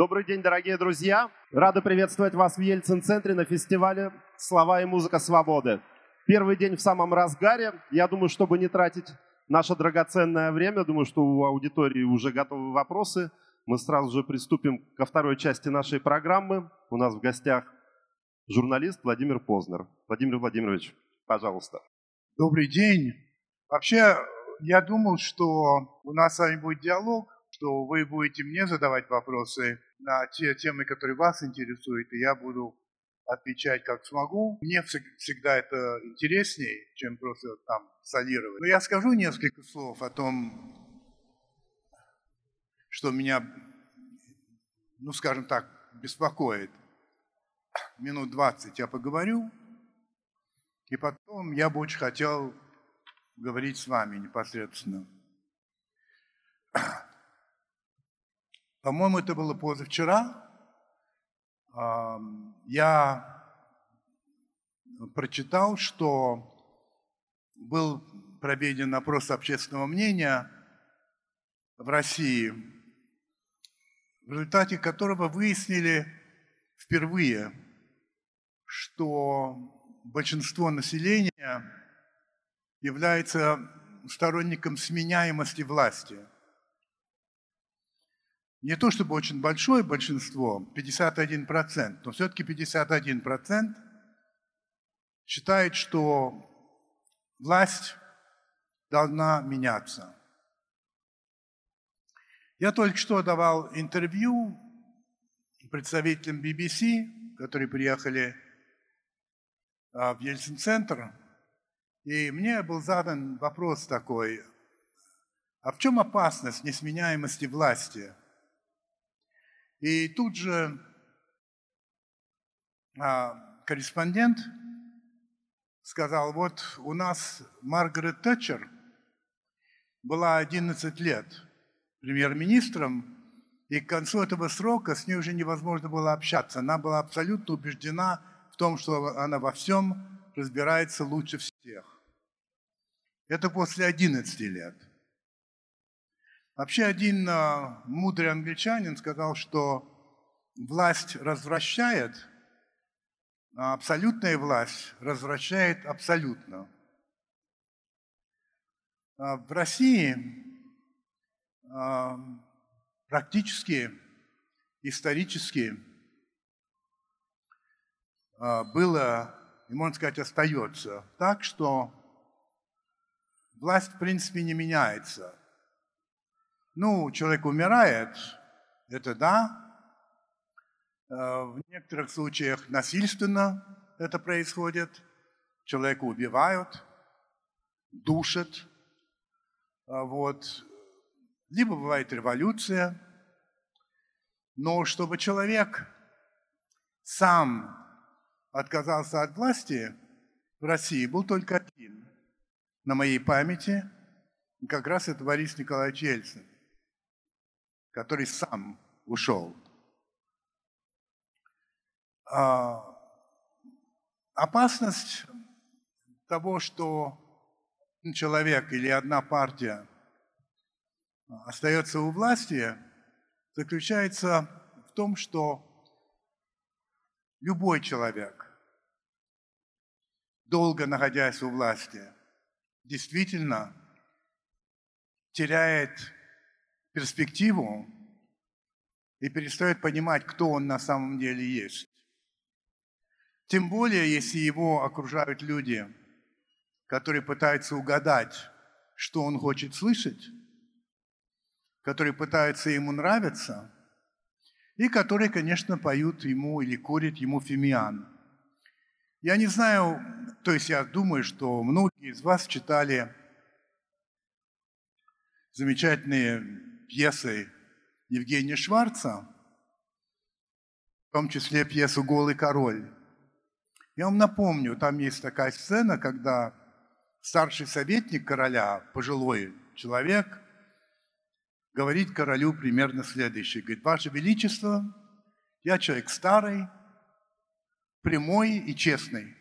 Добрый день, дорогие друзья! Рады приветствовать вас в Ельцин-центре на фестивале «Слова и музыка свободы». Первый день в самом разгаре. Я думаю, чтобы не тратить наше драгоценное время, думаю, что у аудитории уже готовы вопросы. Мы сразу же приступим ко второй части нашей программы. У нас в гостях журналист Владимир Познер. Владимир Владимирович, пожалуйста. Добрый день. Вообще, я думал, что у нас с вами будет диалог, что вы будете мне задавать вопросы на те темы, которые вас интересуют, и я буду отвечать как смогу. Мне всегда это интереснее, чем просто там солировать. Но я скажу несколько слов о том, что меня, ну скажем так, беспокоит. Минут 20 я поговорю, и потом я бы очень хотел говорить с вами непосредственно. По-моему, это было позавчера. Я прочитал, что был проведен опрос общественного мнения в России, в результате которого выяснили впервые, что большинство населения является сторонником сменяемости власти – не то чтобы очень большое большинство, 51%, но все-таки 51% считает, что власть должна меняться. Я только что давал интервью представителям BBC, которые приехали а, в Ельцин-центр, и мне был задан вопрос такой, а в чем опасность несменяемости власти – и тут же а, корреспондент сказал, вот у нас Маргарет Тэтчер была 11 лет премьер-министром, и к концу этого срока с ней уже невозможно было общаться. Она была абсолютно убеждена в том, что она во всем разбирается лучше всех. Это после 11 лет. Вообще один а, мудрый англичанин сказал, что власть развращает, а абсолютная власть развращает абсолютно. А в России а, практически исторически было, и можно сказать, остается так, что власть в принципе не меняется – ну, человек умирает, это да. Э, в некоторых случаях насильственно это происходит. Человека убивают, душат. Э, вот. Либо бывает революция. Но чтобы человек сам отказался от власти в России, был только один. На моей памяти как раз это Борис Николаевич Ельцин который сам ушел. А, опасность того, что человек или одна партия остается у власти, заключается в том, что любой человек, долго находясь у власти, действительно теряет перспективу и перестает понимать, кто он на самом деле есть. Тем более, если его окружают люди, которые пытаются угадать, что он хочет слышать, которые пытаются ему нравиться, и которые, конечно, поют ему или курят ему фимиан. Я не знаю, то есть я думаю, что многие из вас читали замечательные пьесой Евгения Шварца, в том числе пьесу «Голый король». Я вам напомню, там есть такая сцена, когда старший советник короля, пожилой человек, говорит королю примерно следующее. Говорит, «Ваше Величество, я человек старый, прямой и честный,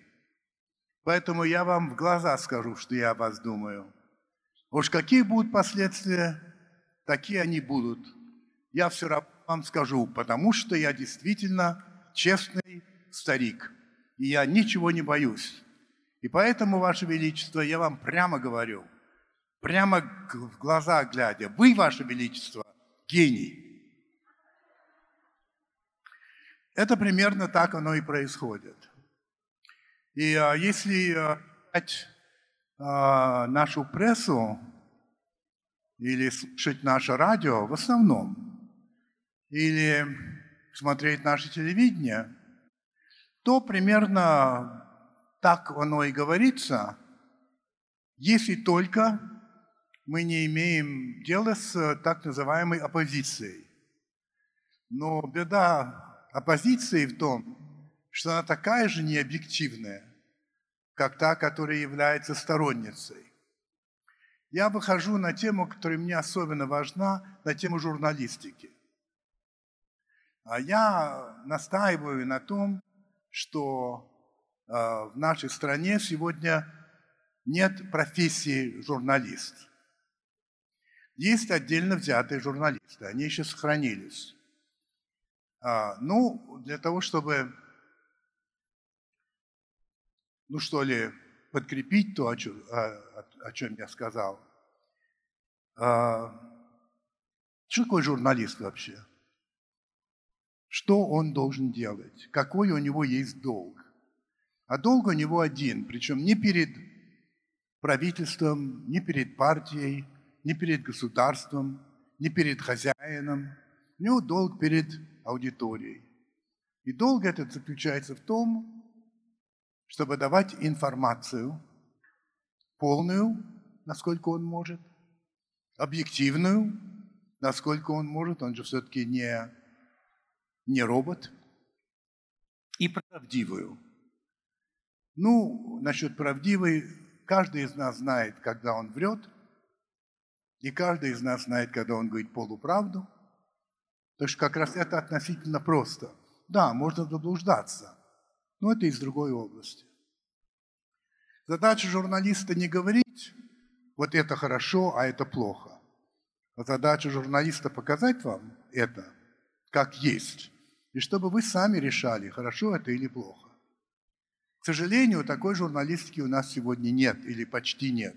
поэтому я вам в глаза скажу, что я о вас думаю. Уж какие будут последствия, такие они будут. Я все равно вам скажу, потому что я действительно честный старик, и я ничего не боюсь. И поэтому, Ваше Величество, я вам прямо говорю, прямо в глаза глядя, вы, Ваше Величество, гений. Это примерно так оно и происходит. И а, если а, а, нашу прессу или слушать наше радио в основном, или смотреть наше телевидение, то примерно так оно и говорится, если только мы не имеем дела с так называемой оппозицией. Но беда оппозиции в том, что она такая же необъективная, как та, которая является сторонницей. Я выхожу на тему, которая мне особенно важна, на тему журналистики. А я настаиваю на том, что э, в нашей стране сегодня нет профессии журналист. Есть отдельно взятые журналисты, они еще сохранились. А, ну, для того, чтобы, ну что ли, подкрепить то, о чем, о, чем я сказал. А, что такое журналист вообще? Что он должен делать? Какой у него есть долг? А долг у него один, причем не перед правительством, не перед партией, не перед государством, не перед хозяином. У него долг перед аудиторией. И долг этот заключается в том, чтобы давать информацию полную, насколько он может, объективную, насколько он может, он же все-таки не не робот, и правдивую. Ну, насчет правдивой, каждый из нас знает, когда он врет, и каждый из нас знает, когда он говорит полуправду. Так что как раз это относительно просто. Да, можно заблуждаться, но это из другой области. Задача журналиста не говорить, вот это хорошо, а это плохо. А задача журналиста показать вам это, как есть и чтобы вы сами решали, хорошо это или плохо. К сожалению, такой журналистики у нас сегодня нет или почти нет.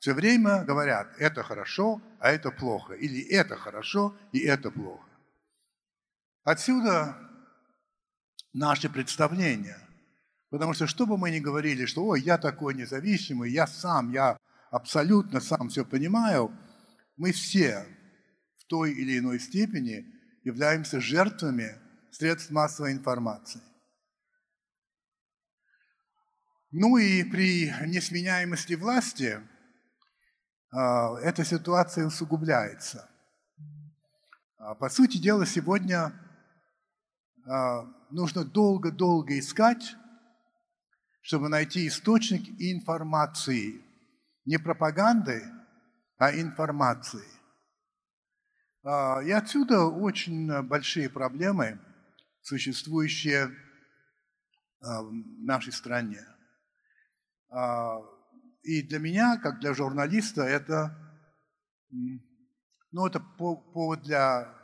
Все время говорят, это хорошо, а это плохо, или это хорошо, и это плохо. Отсюда наши представления. Потому что что бы мы ни говорили, что «Ой, я такой независимый, я сам, я абсолютно сам все понимаю», мы все в той или иной степени являемся жертвами средств массовой информации. Ну и при несменяемости власти а, эта ситуация усугубляется. А, по сути дела, сегодня а, нужно долго-долго искать, чтобы найти источник информации. Не пропаганды, а информации. И отсюда очень большие проблемы – существующее а, в нашей стране. А, и для меня, как для журналиста, это, ну, это повод для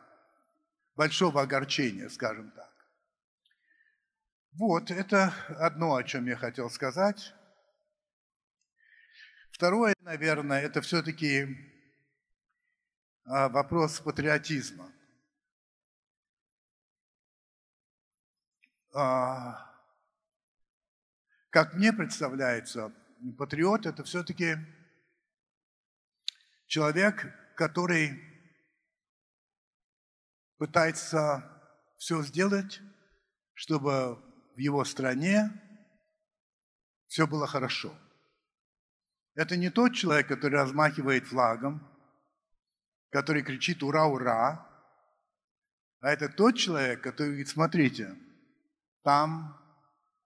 большого огорчения, скажем так. Вот, это одно, о чем я хотел сказать. Второе, наверное, это все-таки а, вопрос патриотизма. А, как мне представляется, патриот – это все-таки человек, который пытается все сделать, чтобы в его стране все было хорошо. Это не тот человек, который размахивает флагом, который кричит «Ура, ура!», а это тот человек, который говорит, смотрите – там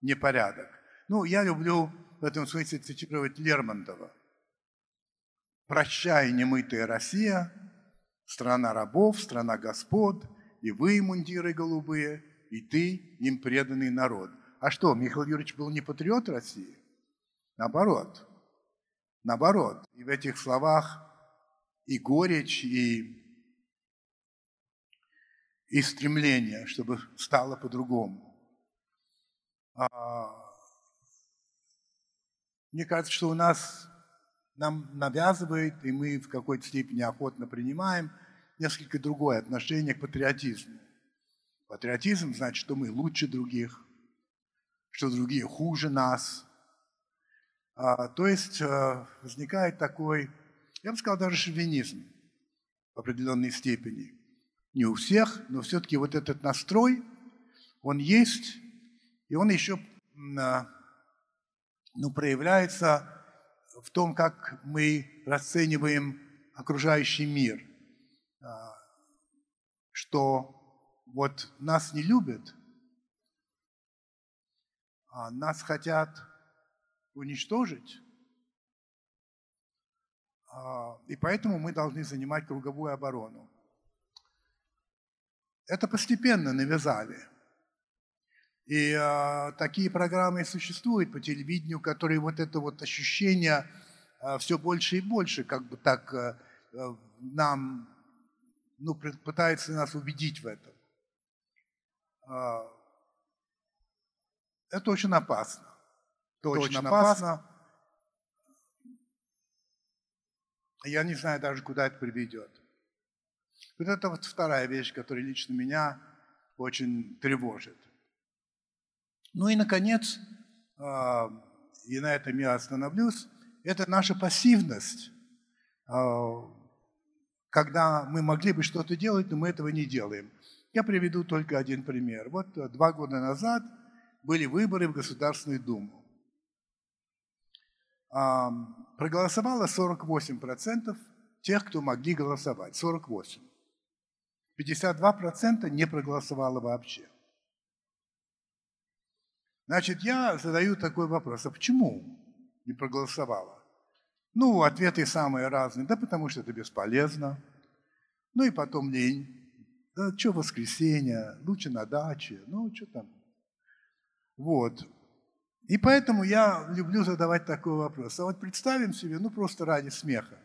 непорядок. Ну, я люблю в этом смысле цитировать Лермонтова. «Прощай, немытая Россия, страна рабов, страна господ, и вы, мундиры голубые, и ты, им преданный народ». А что, Михаил Юрьевич был не патриот России? Наоборот. Наоборот. И в этих словах и горечь, и, и стремление, чтобы стало по-другому. А, мне кажется, что у нас нам навязывает, и мы в какой-то степени охотно принимаем, несколько другое отношение к патриотизму. Патриотизм значит, что мы лучше других, что другие хуже нас. А, то есть а, возникает такой, я бы сказал, даже шовинизм в определенной степени. Не у всех, но все-таки вот этот настрой, он есть, и он еще а, ну, проявляется в том, как мы расцениваем окружающий мир, а, что вот нас не любят, а нас хотят уничтожить, а, и поэтому мы должны занимать круговую оборону. Это постепенно навязали. И э, такие программы существуют по телевидению, которые вот это вот ощущение э, все больше и больше, как бы так э, нам, ну, пытается нас убедить в этом. Э, это очень опасно. Это очень, очень опасно. Я не знаю даже, куда это приведет. Вот это вот вторая вещь, которая лично меня очень тревожит. Ну и, наконец, а, и на этом я остановлюсь, это наша пассивность, а, когда мы могли бы что-то делать, но мы этого не делаем. Я приведу только один пример. Вот два года назад были выборы в Государственную Думу. Проголосовало 48% тех, кто могли голосовать. 48. 52% не проголосовало вообще. Значит, я задаю такой вопрос, а почему не проголосовала? Ну, ответы самые разные. Да потому что это бесполезно. Ну и потом лень. Да что воскресенье, лучше на даче. Ну, что там. Вот. И поэтому я люблю задавать такой вопрос. А вот представим себе, ну просто ради смеха,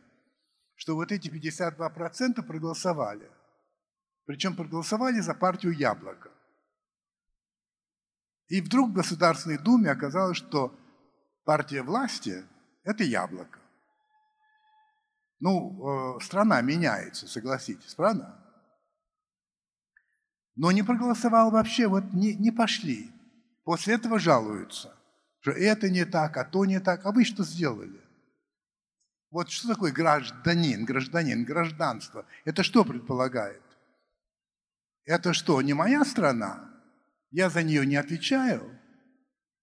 что вот эти 52% проголосовали. Причем проголосовали за партию Яблоко. И вдруг в Государственной Думе оказалось, что партия власти – это яблоко. Ну, э, страна меняется, согласитесь, правда? Но не проголосовал вообще, вот не, не пошли. После этого жалуются, что это не так, а то не так. А вы что сделали? Вот что такое гражданин, гражданин, гражданство? Это что предполагает? Это что, не моя страна? Я за нее не отвечаю.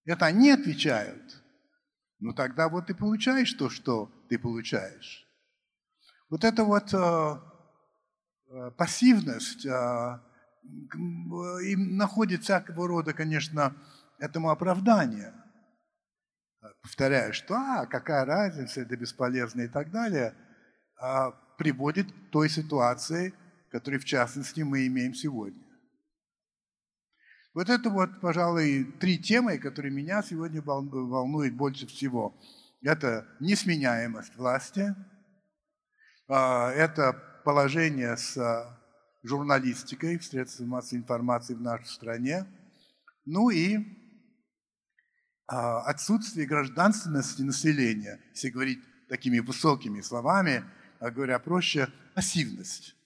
Это они отвечают. Ну тогда вот ты получаешь то, что ты получаешь. Вот это вот э, э, пассивность э, и находит всякого рода, конечно, этому оправдание. Повторяю, что а, какая разница, это бесполезно и так далее, а, приводит к той ситуации, которую в частности мы имеем сегодня. Вот это вот, пожалуй, три темы, которые меня сегодня волнуют больше всего. Это несменяемость власти, это положение с а, журналистикой в средствах массовой информации в нашей стране, ну и а, отсутствие гражданственности населения, если говорить такими высокими словами, говоря проще, пассивность.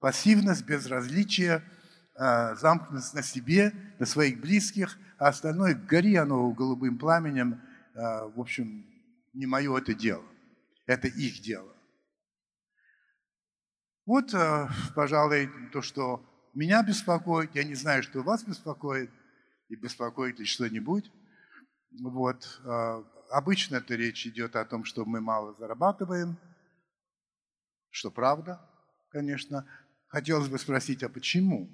Пассивность, безразличие – а, замкнутость на себе, на своих близких, а остальное гори оно голубым пламенем. А, в общем, не мое это дело. Это их дело. Вот, а, пожалуй, то, что меня беспокоит. Я не знаю, что вас беспокоит. И беспокоит ли что-нибудь. Вот. Обычно это речь идет о том, что мы мало зарабатываем, что правда, конечно. Хотелось бы спросить, а почему?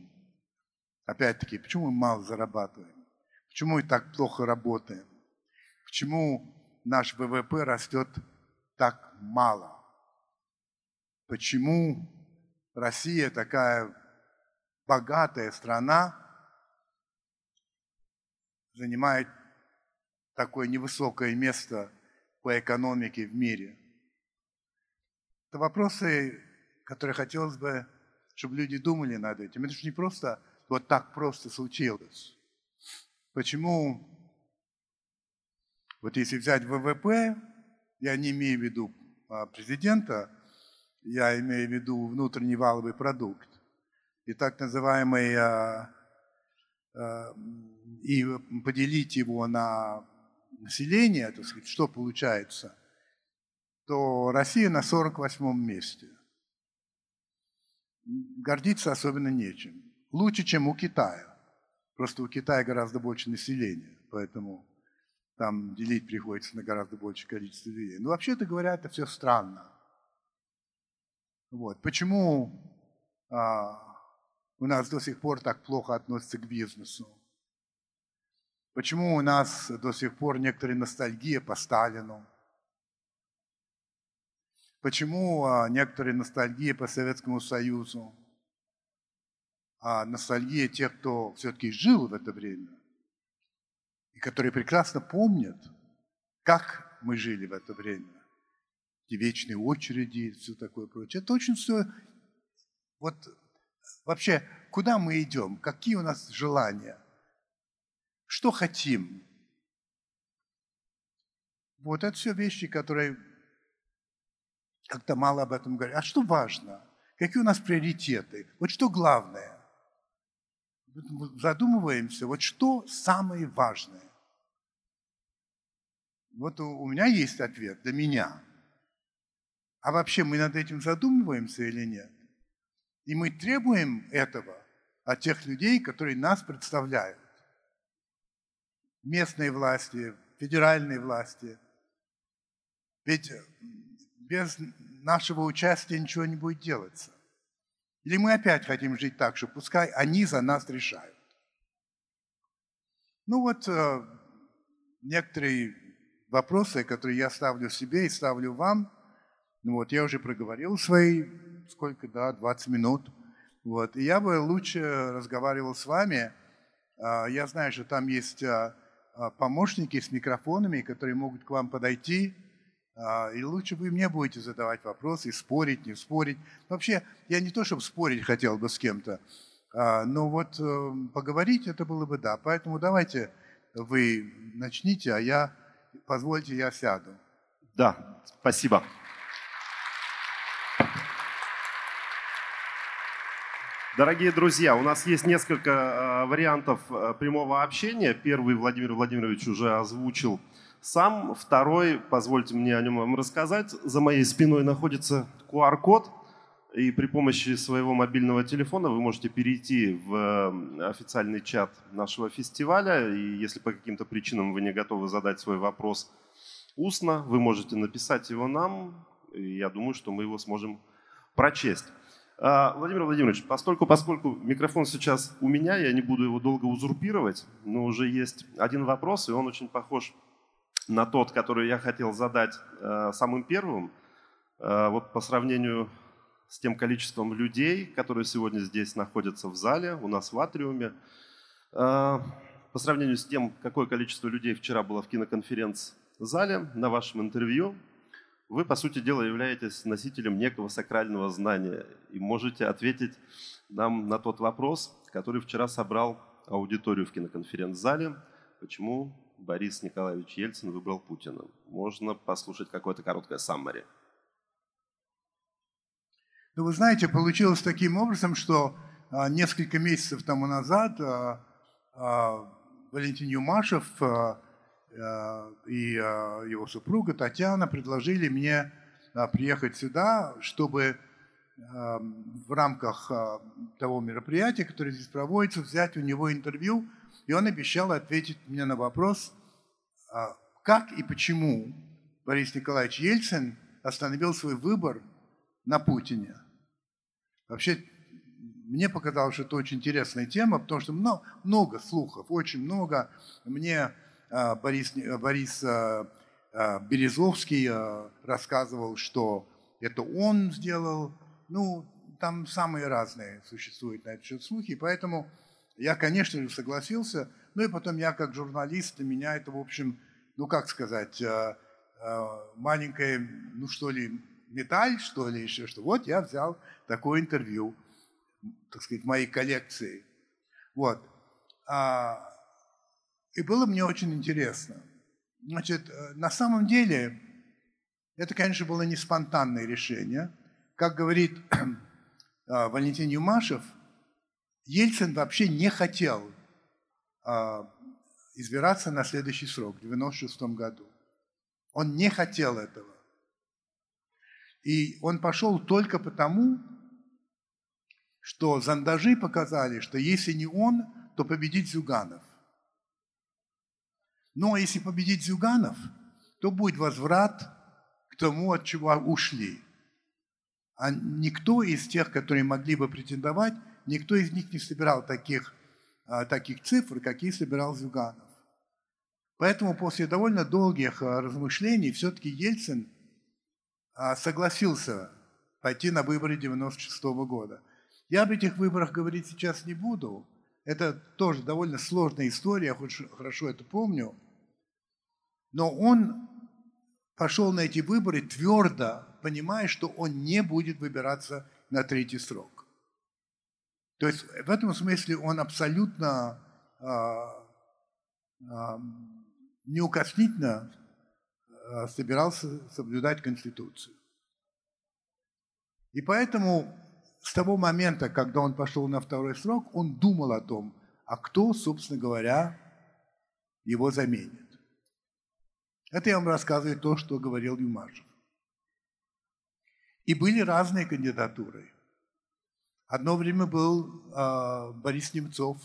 Опять-таки, почему мы мало зарабатываем? Почему мы так плохо работаем? Почему наш ВВП растет так мало? Почему Россия такая богатая страна занимает такое невысокое место по экономике в мире? Это вопросы, которые хотелось бы чтобы люди думали над этим. Это же не просто вот так просто случилось. Почему, вот если взять ВВП, я не имею в виду а, президента, я имею в виду внутренний валовый продукт, и так называемый, а, а, и поделить его на население, так сказать, что получается, то Россия на 48 месте. Гордиться особенно нечем. Лучше, чем у Китая. Просто у Китая гораздо больше населения, поэтому там делить приходится на гораздо большее количество людей. Но вообще-то говоря, это все странно. Вот. Почему а, у нас до сих пор так плохо относятся к бизнесу? Почему у нас до сих пор некоторая ностальгия по Сталину? Почему а, некоторые ностальгия по Советскому Союзу? А ностальгия тех, кто все-таки жил в это время, и которые прекрасно помнят, как мы жили в это время. Эти вечные очереди, все такое прочее. Это очень все... Вот вообще, куда мы идем? Какие у нас желания? Что хотим? Вот это все вещи, которые как-то мало об этом говорят. А что важно? Какие у нас приоритеты? Вот что главное? Задумываемся, вот что самое важное? Вот у меня есть ответ для меня. А вообще мы над этим задумываемся или нет? И мы требуем этого от тех людей, которые нас представляют. Местные власти, федеральные власти. Ведь без нашего участия ничего не будет делаться. Или мы опять хотим жить так, что пускай они за нас решают. Ну вот э, некоторые вопросы, которые я ставлю себе и ставлю вам, ну вот я уже проговорил свои, сколько, да, 20 минут. Вот, и я бы лучше разговаривал с вами. Э, я знаю, что там есть э, помощники с микрофонами, которые могут к вам подойти, а, и лучше вы мне будете задавать вопросы, спорить, не спорить. Вообще, я не то, чтобы спорить хотел бы с кем-то, а, но вот э, поговорить это было бы да. Поэтому давайте вы начните, а я, позвольте, я сяду. Да, спасибо. Дорогие друзья, у нас есть несколько э, вариантов э, прямого общения. Первый Владимир Владимирович уже озвучил сам. Второй, позвольте мне о нем вам рассказать. За моей спиной находится QR-код, и при помощи своего мобильного телефона вы можете перейти в э, официальный чат нашего фестиваля. И если по каким-то причинам вы не готовы задать свой вопрос устно, вы можете написать его нам. И я думаю, что мы его сможем прочесть. А, Владимир Владимирович, поскольку, поскольку микрофон сейчас у меня, я не буду его долго узурпировать, но уже есть один вопрос, и он очень похож на тот, который я хотел задать э, самым первым. Э, вот по сравнению с тем количеством людей, которые сегодня здесь находятся в зале, у нас в Атриуме, э, по сравнению с тем, какое количество людей вчера было в киноконференц-зале на вашем интервью, вы, по сути дела, являетесь носителем некого сакрального знания и можете ответить нам на тот вопрос, который вчера собрал аудиторию в киноконференц-зале, почему Борис Николаевич Ельцин выбрал Путина. Можно послушать какое-то короткое саммари. Ну, вы знаете, получилось таким образом, что а, несколько месяцев тому назад а, а, Валентин Юмашев а, и а, его супруга Татьяна предложили мне а, приехать сюда, чтобы а, в рамках того мероприятия, которое здесь проводится, взять у него интервью – и он обещал ответить мне на вопрос, как и почему Борис Николаевич Ельцин остановил свой выбор на Путине. Вообще, мне показалось, что это очень интересная тема, потому что много, много слухов, очень много. Мне Борис, Борис а, Березовский рассказывал, что это он сделал. Ну, там самые разные существуют на этот счет слухи, поэтому я, конечно же, согласился. Ну и потом я, как журналист, для меня это, в общем, ну как сказать, э, э, маленькая, ну что ли, медаль, что ли, еще что. Вот я взял такое интервью. так сказать, моей коллекции. Вот. А, и было мне очень интересно. Значит, э, на самом деле, это, конечно, было не спонтанное решение. Как говорит а, Валентин Юмашев, Ельцин вообще не хотел а, избираться на следующий срок, в 1996 году. Он не хотел этого. И он пошел только потому, что зондажи показали, что если не он, то победит Зюганов. Но если победит Зюганов, то будет возврат к тому, от чего ушли. А никто из тех, которые могли бы претендовать, никто из них не собирал таких, а, таких цифр, какие собирал Зюганов. Поэтому после довольно долгих а, размышлений все-таки Ельцин а, согласился пойти на выборы 96 года. Я об этих выборах говорить сейчас не буду. Это тоже довольно сложная история, я хоть хорошо это помню. Но он пошел на эти выборы твердо, понимая, что он не будет выбираться на третий срок. То есть в этом смысле он абсолютно а, а, неукоснительно а, собирался соблюдать Конституцию. И поэтому с того момента, когда он пошел на второй срок, он думал о том, а кто, собственно говоря, его заменит. Это я вам рассказываю то, что говорил Юмашев. И были разные кандидатуры. Одно время был э, Борис Немцов,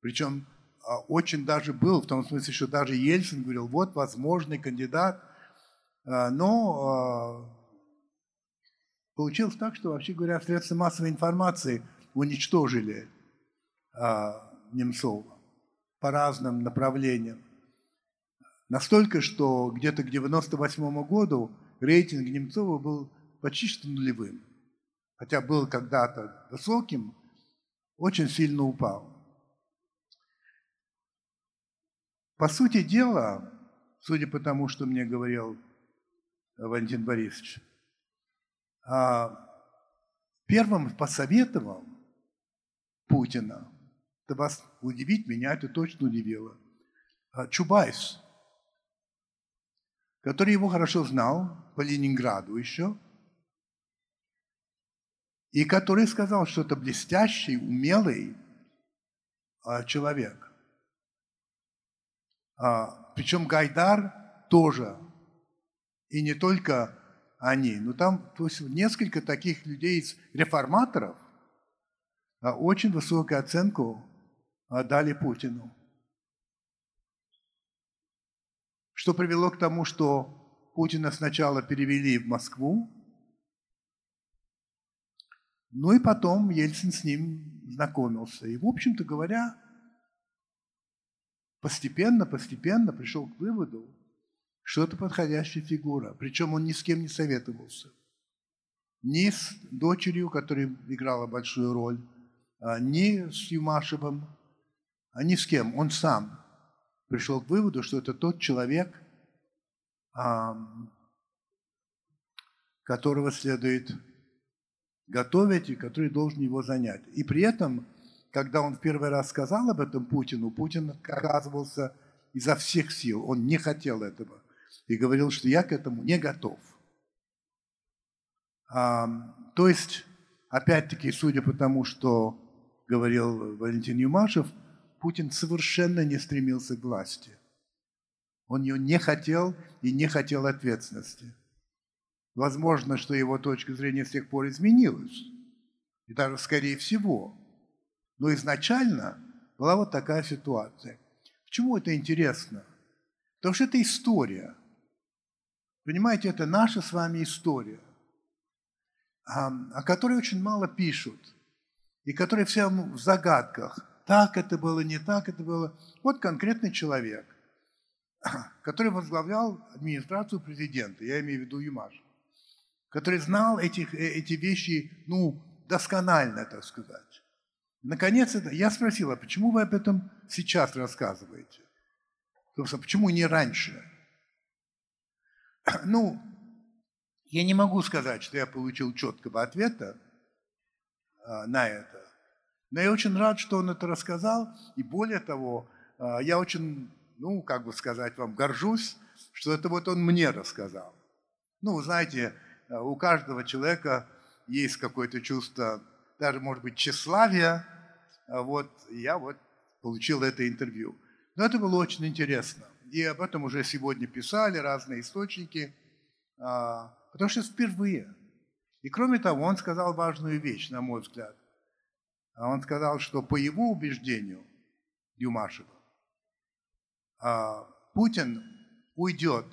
причем э, очень даже был, в том смысле, что даже Ельцин говорил, вот возможный кандидат, э, но получилось так, что, вообще говоря, средства массовой информации уничтожили э, Немцова по разным направлениям. Настолько, что где-то к 98 году рейтинг Немцова был почти что нулевым. Хотя был когда-то высоким, очень сильно упал. По сути дела, судя по тому, что мне говорил Валентин Борисович, а, первым посоветовал Путина, это вас удивить, меня это точно удивило, а, Чубайс – который его хорошо знал по Ленинграду еще, и который сказал, что это блестящий, умелый а, человек. А, причем Гайдар тоже. И не только они. Но там то есть, несколько таких людей реформаторов а, очень высокую оценку а, дали Путину. что привело к тому, что Путина сначала перевели в Москву, ну и потом Ельцин с ним знакомился. И, в общем-то говоря, постепенно, постепенно пришел к выводу, что это подходящая фигура. Причем он ни с кем не советовался. Ни с дочерью, которая играла большую роль, а ни с Юмашевым, а ни с кем. Он сам пришел к выводу, что это тот человек, которого следует готовить и который должен его занять. И при этом, когда он в первый раз сказал об этом Путину, Путин отказывался изо всех сил, он не хотел этого и говорил, что я к этому не готов. То есть, опять-таки, судя по тому, что говорил Валентин Юмашев, Путин совершенно не стремился к власти. Он ее не хотел и не хотел ответственности. Возможно, что его точка зрения с тех пор изменилась. И даже скорее всего. Но изначально была вот такая ситуация. Почему это интересно? Потому что это история. Понимаете, это наша с вами история, о которой очень мало пишут, и которая вся в загадках так это было, не так это было. Вот конкретный человек, который возглавлял администрацию президента, я имею в виду Юмаш, который знал этих, э, эти вещи, ну, досконально, так сказать. Наконец, это, я спросил, а почему вы об этом сейчас рассказываете? Собственно, почему не раньше? Ну, я не могу сказать, что я получил четкого ответа, а, на это. Но я очень рад, что он это рассказал, и более того, а, я очень, ну, как бы сказать вам, горжусь, что это вот он мне рассказал. Ну, вы знаете, а, у каждого человека есть какое-то чувство, даже, может быть, тщеславия, вот, я вот получил это интервью. Но это было очень интересно. И об этом уже сегодня писали разные источники, потому что впервые. И кроме того, он сказал важную вещь, на мой взгляд. А он сказал, что по его убеждению, Юмашева, а, Путин уйдет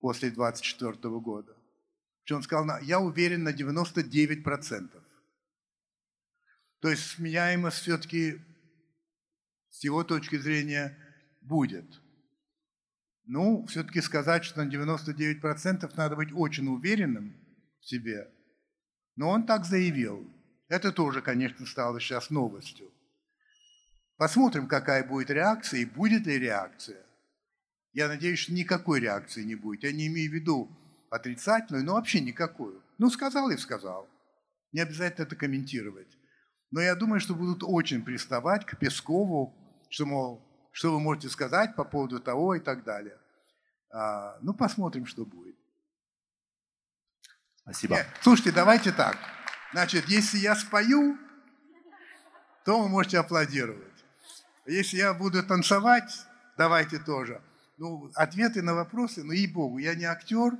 после 24 года. Что он сказал, я уверен на 99%. То есть сменяемость все-таки с его точки зрения будет. Ну, все-таки сказать, что на 99% надо быть очень уверенным в себе. Но он так заявил. Это тоже, конечно, стало сейчас новостью. Посмотрим, какая будет реакция и будет ли реакция. Я надеюсь, что никакой реакции не будет. Я не имею в виду отрицательную, но вообще никакую. Ну, сказал и сказал. Не обязательно это комментировать. Но я думаю, что будут очень приставать к Пескову, что, мол, что вы можете сказать по поводу того и так далее. А, ну, посмотрим, что будет. Спасибо. Нет, слушайте, давайте так. Значит, если я спою, то вы можете аплодировать. Если я буду танцевать, давайте тоже. Ну, ответы на вопросы, ну, ей-богу, я не актер.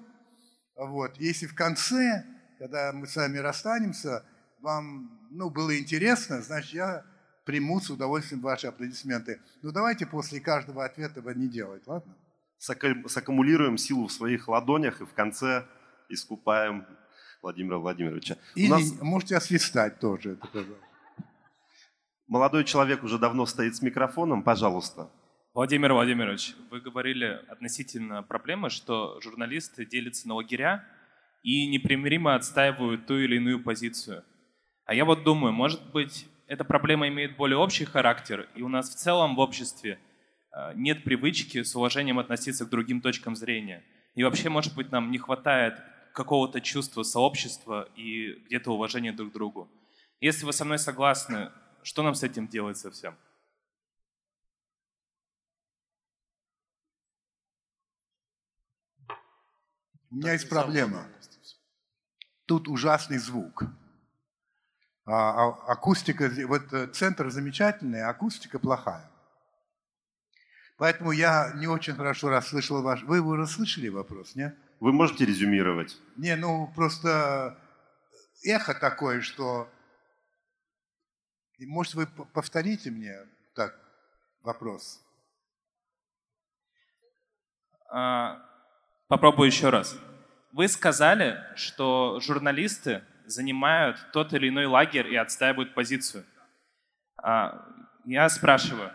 Вот. Если в конце, когда мы с вами расстанемся, вам ну, было интересно, значит, я приму с удовольствием ваши аплодисменты. Ну, давайте после каждого ответа этого не делать, ладно? Саккумулируем силу в своих ладонях и в конце искупаем Владимира Владимировича. Или нас... можете освистать тоже это, пожалуйста. Молодой человек уже давно стоит с микрофоном, пожалуйста. Владимир Владимирович, вы говорили относительно проблемы, что журналисты делятся на лагеря и непримиримо отстаивают ту или иную позицию. А я вот думаю, может быть, эта проблема имеет более общий характер, и у нас в целом в обществе э, нет привычки с уважением относиться к другим точкам зрения. И вообще, может быть, нам не хватает какого-то чувства сообщества и где-то уважения друг к другу. Если вы со мной согласны, что нам с этим делать совсем? У меня есть проблема. Тут ужасный звук. А, а, акустика, вот э, центр замечательный, а акустика плохая. Поэтому я не очень хорошо расслышал ваш... Вы его расслышали вопрос, нет? Вы можете резюмировать? Не, ну просто эхо такое, что... Может, вы повторите мне так вопрос? А, попробую еще раз. Вы сказали, что журналисты занимают тот или иной лагерь и отстаивают позицию. А, я спрашиваю,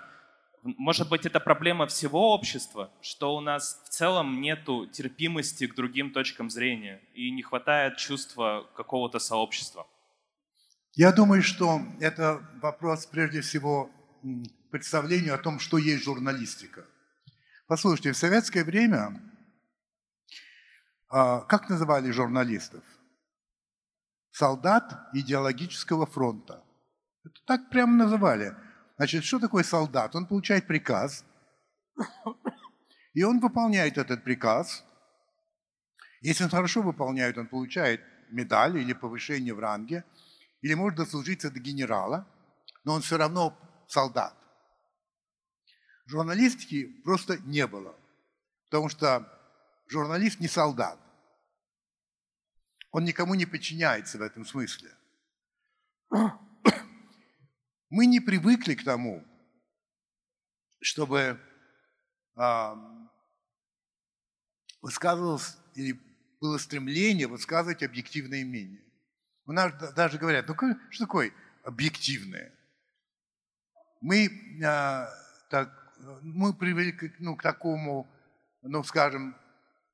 может быть, это проблема всего общества, что у нас в целом нету терпимости к другим точкам зрения и не хватает чувства какого-то сообщества? Я думаю, что это вопрос прежде всего представлению о том, что есть журналистика. Послушайте, в советское время а, как называли журналистов? Солдат идеологического фронта. Это так прямо называли. Значит, что такое солдат? Он получает приказ, и он выполняет этот приказ. Если он хорошо выполняет, он получает медаль или повышение в ранге, или может дослужиться до генерала, но он все равно солдат. Журналистики просто не было, потому что журналист не солдат. Он никому не подчиняется в этом смысле. Мы не привыкли к тому, чтобы э, высказывалось или было стремление высказывать объективное мнение. У нас даже говорят, ну что такое объективное? Мы, э, так, мы привыкли ну, к такому, ну скажем,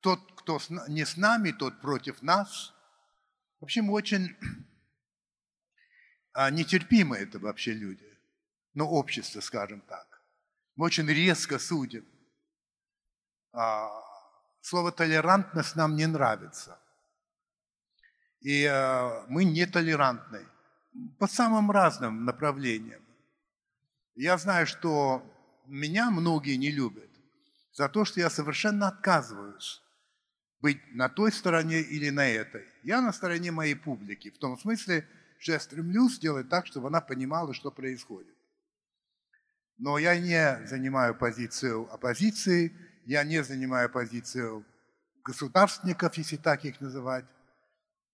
тот, кто не с нами, тот против нас. В общем, очень а нетерпимы это вообще люди. Ну, общество, скажем так. Мы очень резко судим. А, слово толерантность нам не нравится. И а, мы нетолерантны. по самым разным направлениям. Я знаю, что меня многие не любят за то, что я совершенно отказываюсь быть на той стороне или на этой. Я на стороне моей публики, в том смысле, что я стремлюсь сделать так, чтобы она понимала, что происходит. Но я не занимаю позицию оппозиции, я не занимаю позицию государственников, если так их называть.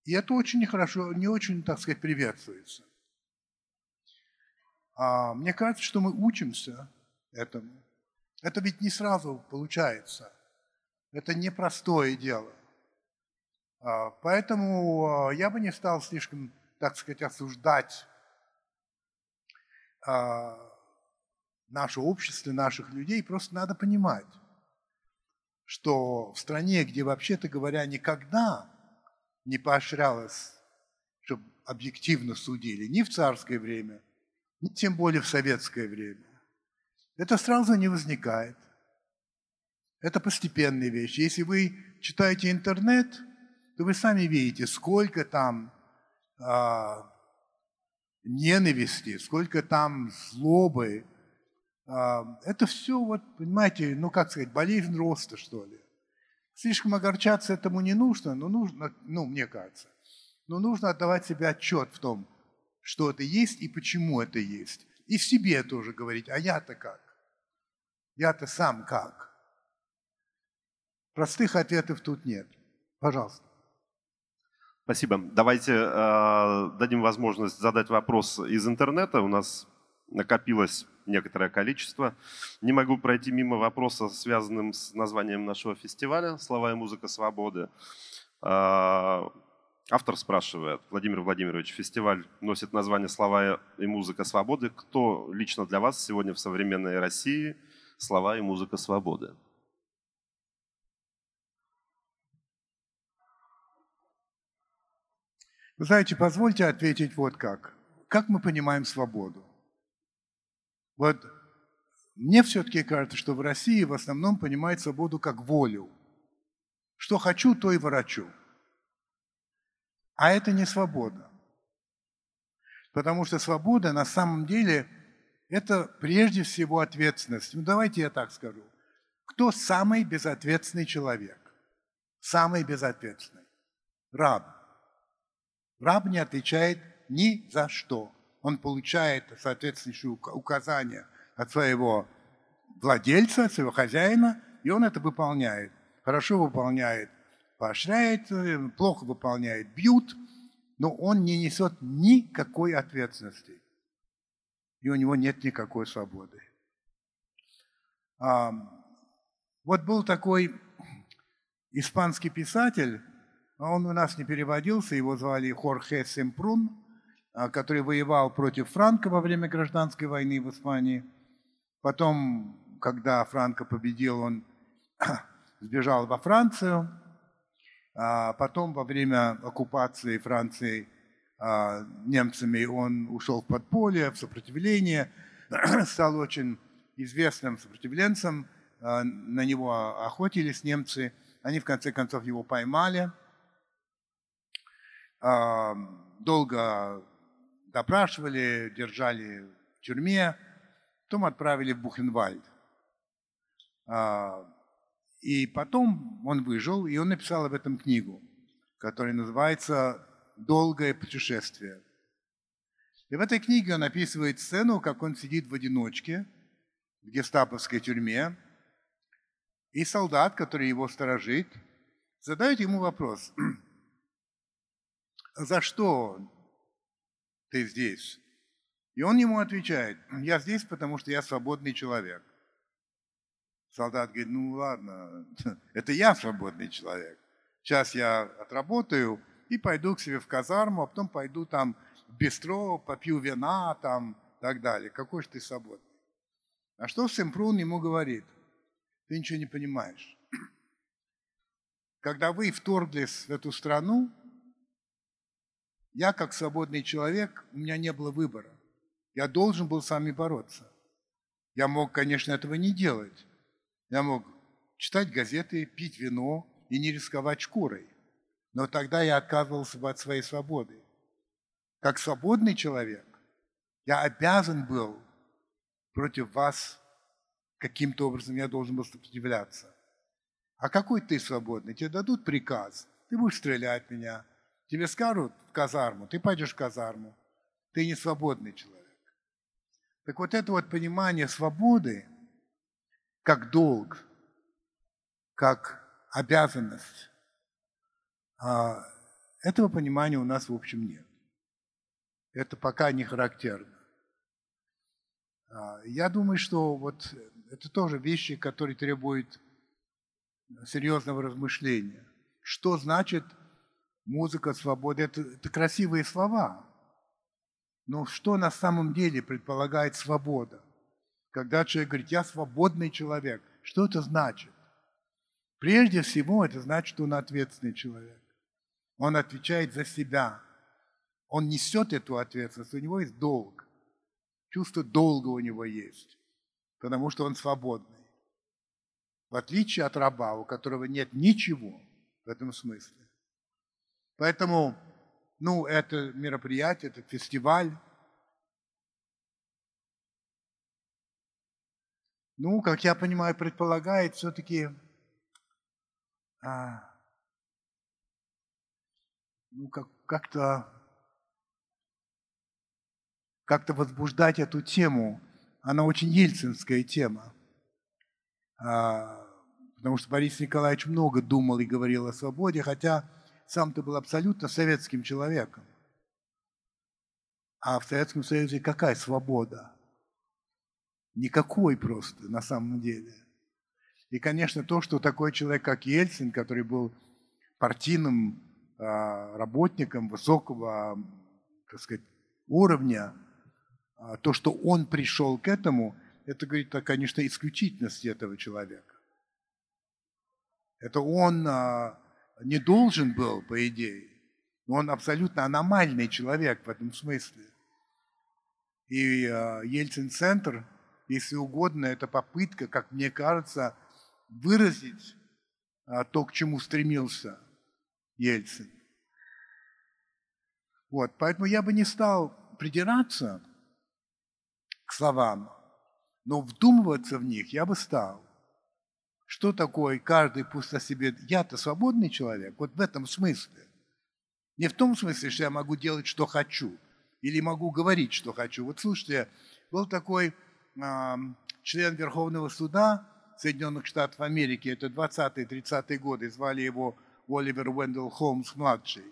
И это очень нехорошо, не очень, так сказать, приветствуется. А мне кажется, что мы учимся этому. Это ведь не сразу получается. Это непростое дело. А, поэтому а, я бы не стал слишком, так сказать, осуждать а, наше общество, наших людей. Просто надо понимать, что в стране, где, вообще-то говоря, никогда не поощрялось, чтобы объективно судили, ни в царское время, ни тем более в советское время, это сразу не возникает. Это постепенная вещь. Если вы читаете интернет, то вы сами видите, сколько там а, ненависти, сколько там злобы. А, это все, вот, понимаете, ну как сказать, болезнь роста, что ли. Слишком огорчаться этому не нужно, но нужно, ну, мне кажется. Но нужно отдавать себе отчет в том, что это есть и почему это есть. И в себе тоже говорить, а я-то как? Я-то сам как? Простых ответов тут нет. Пожалуйста. Спасибо. Давайте э, дадим возможность задать вопрос из интернета. У нас накопилось некоторое количество. Не могу пройти мимо вопроса, связанным с названием нашего фестиваля «Слова и музыка свободы». Э, автор спрашивает, Владимир Владимирович, фестиваль носит название «Слова и музыка свободы». Кто лично для вас сегодня в современной России – слова и музыка свободы. Вы знаете, позвольте ответить вот как. Как мы понимаем свободу? Вот мне все-таки кажется, что в России в основном понимают свободу как волю. Что хочу, то и ворочу. А это не свобода. Потому что свобода на самом деле – это прежде всего ответственность. Ну, давайте я так скажу. Кто самый безответственный человек? Самый безответственный. Раб. Раб не отвечает ни за что. Он получает соответствующие указания от своего владельца, от своего хозяина, и он это выполняет. Хорошо выполняет, поощряет, плохо выполняет, бьют, но он не несет никакой ответственности и у него нет никакой свободы. Вот был такой испанский писатель, он у нас не переводился, его звали Хорхе Семпрун, а, который воевал против Франка во время гражданской войны в Испании. Потом, когда Франко победил, он сбежал во Францию. А потом, во время оккупации Франции а, немцами, он ушел в подполье, в сопротивление, стал очень известным сопротивленцем, а, на него охотились немцы, они в конце концов его поймали, долго допрашивали, держали в тюрьме, потом отправили в Бухенвальд. И потом он выжил, и он написал об этом книгу, которая называется долгое путешествие. И в этой книге он описывает сцену, как он сидит в одиночке в гестаповской тюрьме, и солдат, который его сторожит, задает ему вопрос, «За что ты здесь?» И он ему отвечает, «Я здесь, потому что я свободный человек». Солдат говорит, ну ладно, это я свободный человек. Сейчас я отработаю, и пойду к себе в казарму, а потом пойду там в бистро, попью вина там и так далее. Какой же ты свободный? А что Симпрун ему говорит? Ты ничего не понимаешь. Когда вы вторглись в эту страну, я, как свободный человек, у меня не было выбора. Я должен был с вами бороться. Я мог, конечно, этого не делать. Я мог читать газеты, пить вино и не рисковать шкурой. Но тогда я отказывался бы от своей свободы. как свободный человек, я обязан был против вас каким-то образом, я должен был сопротивляться. А какой ты свободный? Тебе дадут приказ, ты будешь стрелять меня. Тебе скажут в казарму, ты пойдешь в казарму. Ты не свободный человек. Так вот это вот понимание свободы как долг, как обязанность, а, этого понимания у нас в общем нет. Это пока не характерно. А, я думаю, что вот это тоже вещи, которые требуют серьезного размышления. Что значит музыка свободы? Это, это красивые слова. Но что на самом деле предполагает свобода? Когда человек говорит, я свободный человек, что это значит? Прежде всего, это значит, что он ответственный человек. Он отвечает за себя. Он несет эту ответственность, у него есть долг. Чувство долга у него есть, потому что он свободный. В отличие от раба, у которого нет ничего в этом смысле. Поэтому, ну, это мероприятие, это фестиваль, ну, как я понимаю, предполагает все-таки а, ну, как, как-то как-то возбуждать эту тему. Она очень ельцинская тема. А, потому что Борис Николаевич много думал и говорил о свободе, хотя сам-то был абсолютно советским человеком. А в Советском Союзе какая свобода? Никакой просто на самом деле. И, конечно, то, что такой человек, как Ельцин, который был партийным а, работником высокого, так сказать, уровня, а, то, что он пришел к этому, это говорит о, конечно, исключительности этого человека. Это он а, не должен был, по идее, но он абсолютно аномальный человек в этом смысле. И Ельцин-центр, если угодно, это попытка, как мне кажется, выразить то, к чему стремился – Ельцин. Вот, поэтому я бы не стал придираться к словам, но вдумываться в них я бы стал. Что такое каждый пусть о себе... Я-то свободный человек, вот в этом смысле. Не в том смысле, что я могу делать, что хочу, или могу говорить, что хочу. Вот слушайте, был такой э, член Верховного суда Соединенных Штатов Америки, это 20-30-е годы, звали его Оливер Уэндell Холмс-младший.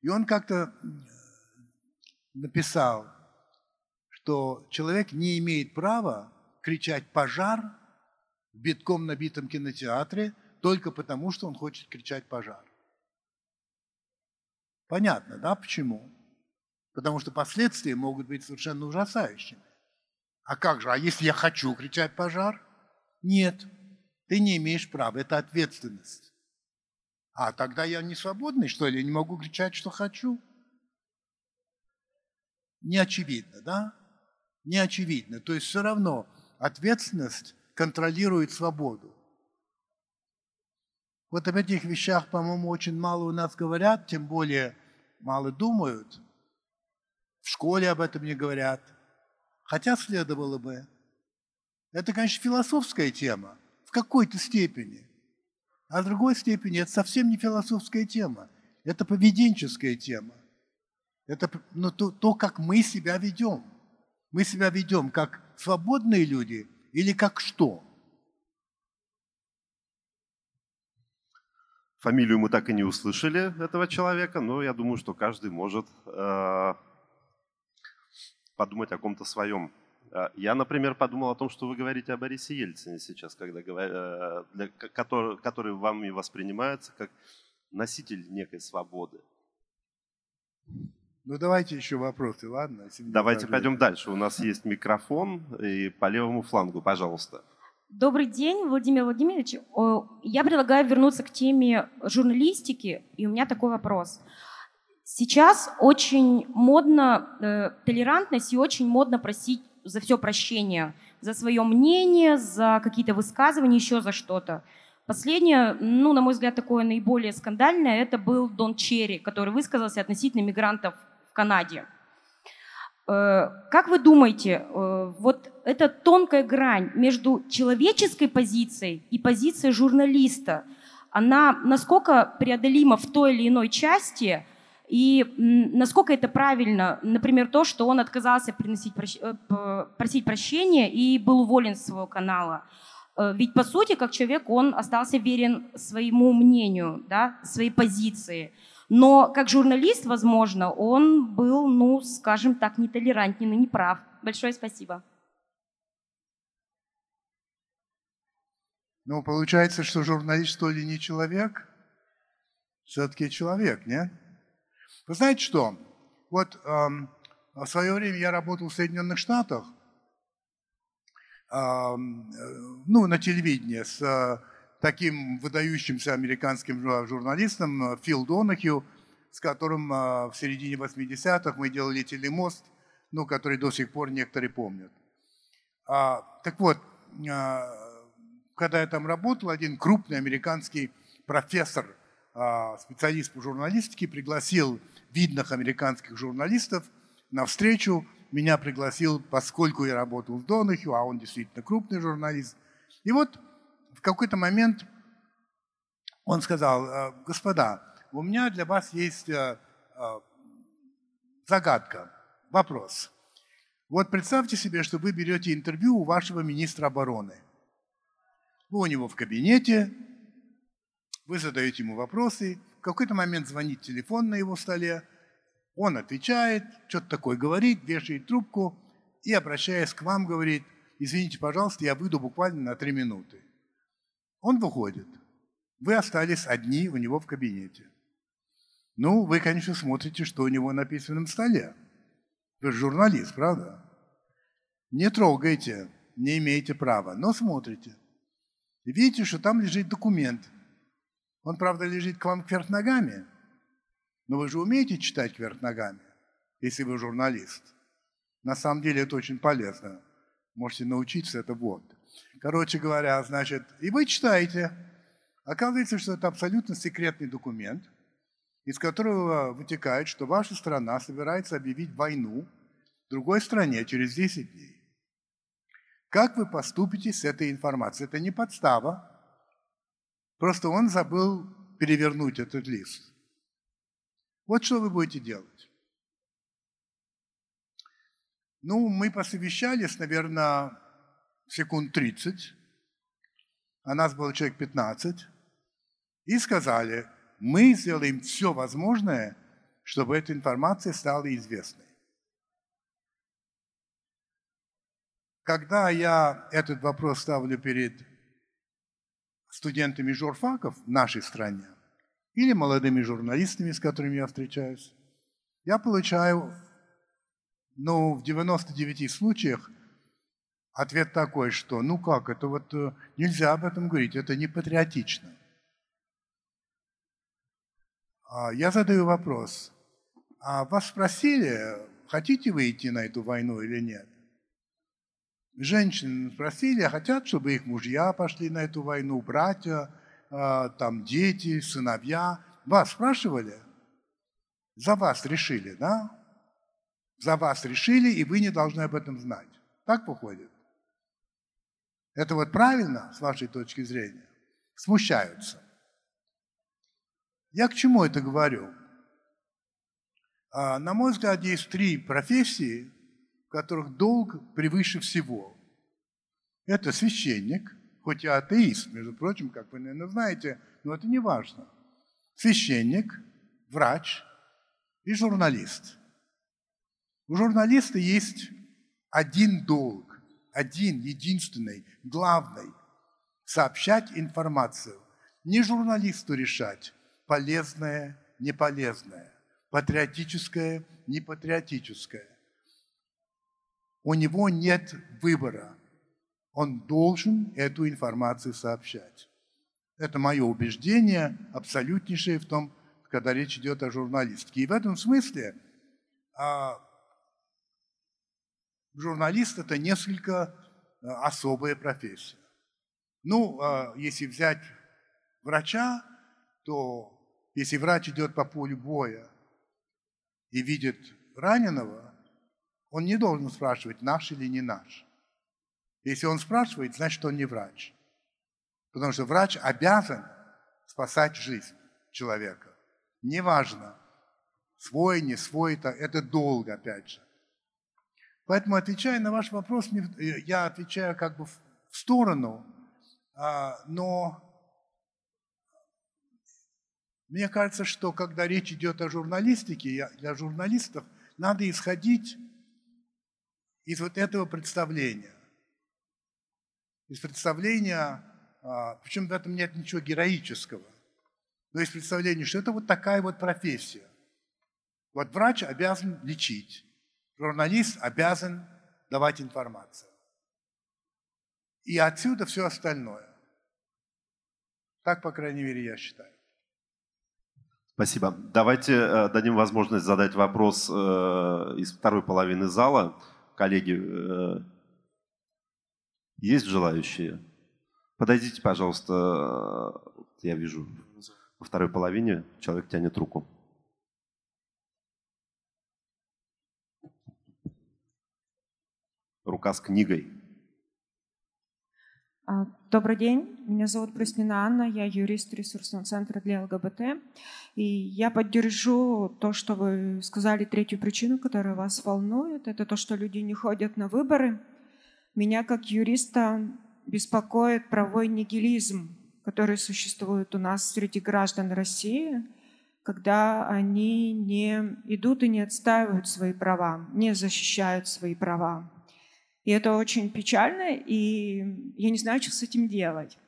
И он как-то написал, что человек не имеет права кричать «пожар» битком набитом кинотеатре только потому, что он хочет кричать «пожар». Понятно, да, почему? Потому что последствия могут быть совершенно ужасающими. А как же, а если я хочу кричать «пожар»? Нет, ты не имеешь права, это ответственность. А тогда я не свободный, что ли? Я не могу кричать, что хочу? Не очевидно, да? Не очевидно. То есть все равно ответственность контролирует свободу. Вот об этих вещах, по-моему, очень мало у нас говорят, тем более мало думают. В школе об этом не говорят. Хотя следовало бы. Это, конечно, философская тема в какой-то степени. А в другой степени это совсем не философская тема, это поведенческая тема. Это ну, то, то, как мы себя ведем. Мы себя ведем как свободные люди или как что? Фамилию мы так и не услышали этого человека, но я думаю, что каждый может э, подумать о ком-то своем. А, я, например, подумал о том, что вы говорите о Борисе Ельцине сейчас, когда, э, для, который, который вами воспринимается как носитель некой свободы. Ну, давайте еще вопросы, ладно? Давайте пойдем дальше. У нас есть микрофон, и по левому флангу, пожалуйста. Добрый день, Владимир Владимирович. Я предлагаю вернуться к теме журналистики, и у меня такой вопрос. Сейчас очень модно э, толерантность и очень модно просить за все прощение, за свое мнение, за какие-то высказывания, еще за что-то. Последнее, ну, на мой взгляд, такое наиболее скандальное, это был Дон Черри, который высказался относительно мигрантов Канаде. Э, как вы думаете, э, вот эта тонкая грань между человеческой позицией и позицией журналиста, она насколько преодолима в той или иной части, и насколько это правильно, например, то, что он отказался приносить, э, просить прощения и был уволен с своего канала. Ведь, по сути, как человек, он остался верен своему мнению, да, своей позиции. Но как журналист, возможно, он был, ну, скажем так, нетолерантен и неправ. Большое спасибо. Ну, получается, что журналист то ли не человек, все-таки человек, нет? Вы знаете что? Вот эм, в свое время я работал в Соединенных Штатах, эм, ну, на телевидении с таким выдающимся американским журналистом э, Фил Донахью, с которым э, в середине 80-х мы делали телемост, ну, который до сих пор некоторые помнят. А, так вот, а, когда я там работал, один крупный американский профессор, а, специалист по журналистике, пригласил видных американских журналистов на встречу. Меня пригласил, поскольку я работал в Донахью, а он действительно крупный журналист. И вот в какой-то момент он сказал, «Э, господа, у меня для вас есть э, э, загадка, вопрос. Вот представьте себе, что вы берете интервью у вашего министра обороны. Вы у него в кабинете, вы задаете ему вопросы, в какой-то момент звонит телефон на его столе, он отвечает, что-то такое говорит, вешает трубку и, обращаясь к вам, говорит, извините, пожалуйста, я выйду буквально на три минуты. Он выходит. Вы остались одни у него в кабинете. Ну, вы, конечно, смотрите, что у него на письменном столе. Вы журналист, правда? Не трогайте, не имеете права, но смотрите. И видите, что там лежит документ. Он, правда, лежит к вам кверх ногами, но вы же умеете читать кверх ногами, если вы журналист. На самом деле это очень полезно. Можете научиться это вот. Короче говоря, значит, и вы читаете. Оказывается, что это абсолютно секретный документ, из которого вытекает, что ваша страна собирается объявить войну другой стране через 10 дней. Как вы поступите с этой информацией? Это не подстава. Просто он забыл перевернуть этот лист. Вот что вы будете делать. Ну, мы посовещались, наверное, секунд 30, а нас было человек 15, и сказали, мы сделаем все возможное, чтобы эта информация стала известной. Когда я этот вопрос ставлю перед студентами журфаков в нашей стране или молодыми журналистами, с которыми я встречаюсь, я получаю, ну, в 99 случаях Ответ такой, что ну как, это вот э, нельзя об этом говорить, это не патриотично. А я задаю вопрос. А вас спросили, хотите вы идти на эту войну или нет? Женщины спросили, а хотят, чтобы их мужья пошли на эту войну, братья, а, там дети, сыновья. Вас спрашивали? За вас решили, да? За вас решили, и вы не должны об этом знать. Так выходит? Это вот правильно, с вашей точки зрения? Смущаются. Я к чему это говорю? А, на мой взгляд, есть три профессии, в которых долг превыше всего. Это священник, хоть и атеист, между прочим, как вы, наверное, знаете, но это не важно. Священник, врач и журналист. У журналиста есть один долг один, единственный, главный – сообщать информацию. Не журналисту решать, полезное, неполезное, патриотическое, непатриотическое. У него нет выбора. Он должен эту информацию сообщать. Это мое убеждение, абсолютнейшее в том, когда речь идет о журналистике. И в этом смысле а, журналист – это несколько э, особая профессия. Ну, а если взять врача, то если врач идет по полю боя и видит раненого, Он не должен спрашивать, наш или не наш. Если он спрашивает, значит, он не врач. Потому что врач обязан спасать жизнь человека. Неважно, свой, не свой, это, долг, опять же. Поэтому, отвечая на ваш вопрос, я отвечаю как бы в сторону, а, но мне кажется, что когда речь идет о журналистике, для журналистов надо исходить из вот этого представления. Из представления, а, причем в этом нет ничего героического, но из представления, что это вот такая вот профессия. Вот врач обязан лечить, журналист обязан давать информацию. И отсюда все остальное. Так, по крайней мере, я считаю. Спасибо. Давайте э, дадим возможность задать вопрос э, из второй половины зала. Коллеги, э, есть желающие? Подойдите, пожалуйста. Я вижу, во второй половине человек тянет руку. Рука с книгой. А, добрый день, меня зовут Преснина Анна, я юрист ресурсного центра для ЛГБТ. И я поддержу то, что вы сказали, третью причину, которая вас волнует, это то, что люди не ходят на выборы. Меня как юриста беспокоит правовой нигилизм, который существует у нас среди граждан России, когда они не идут и не отстаивают свои права, не защищают свои права. И это очень печально, и я не знаю, что с этим делать.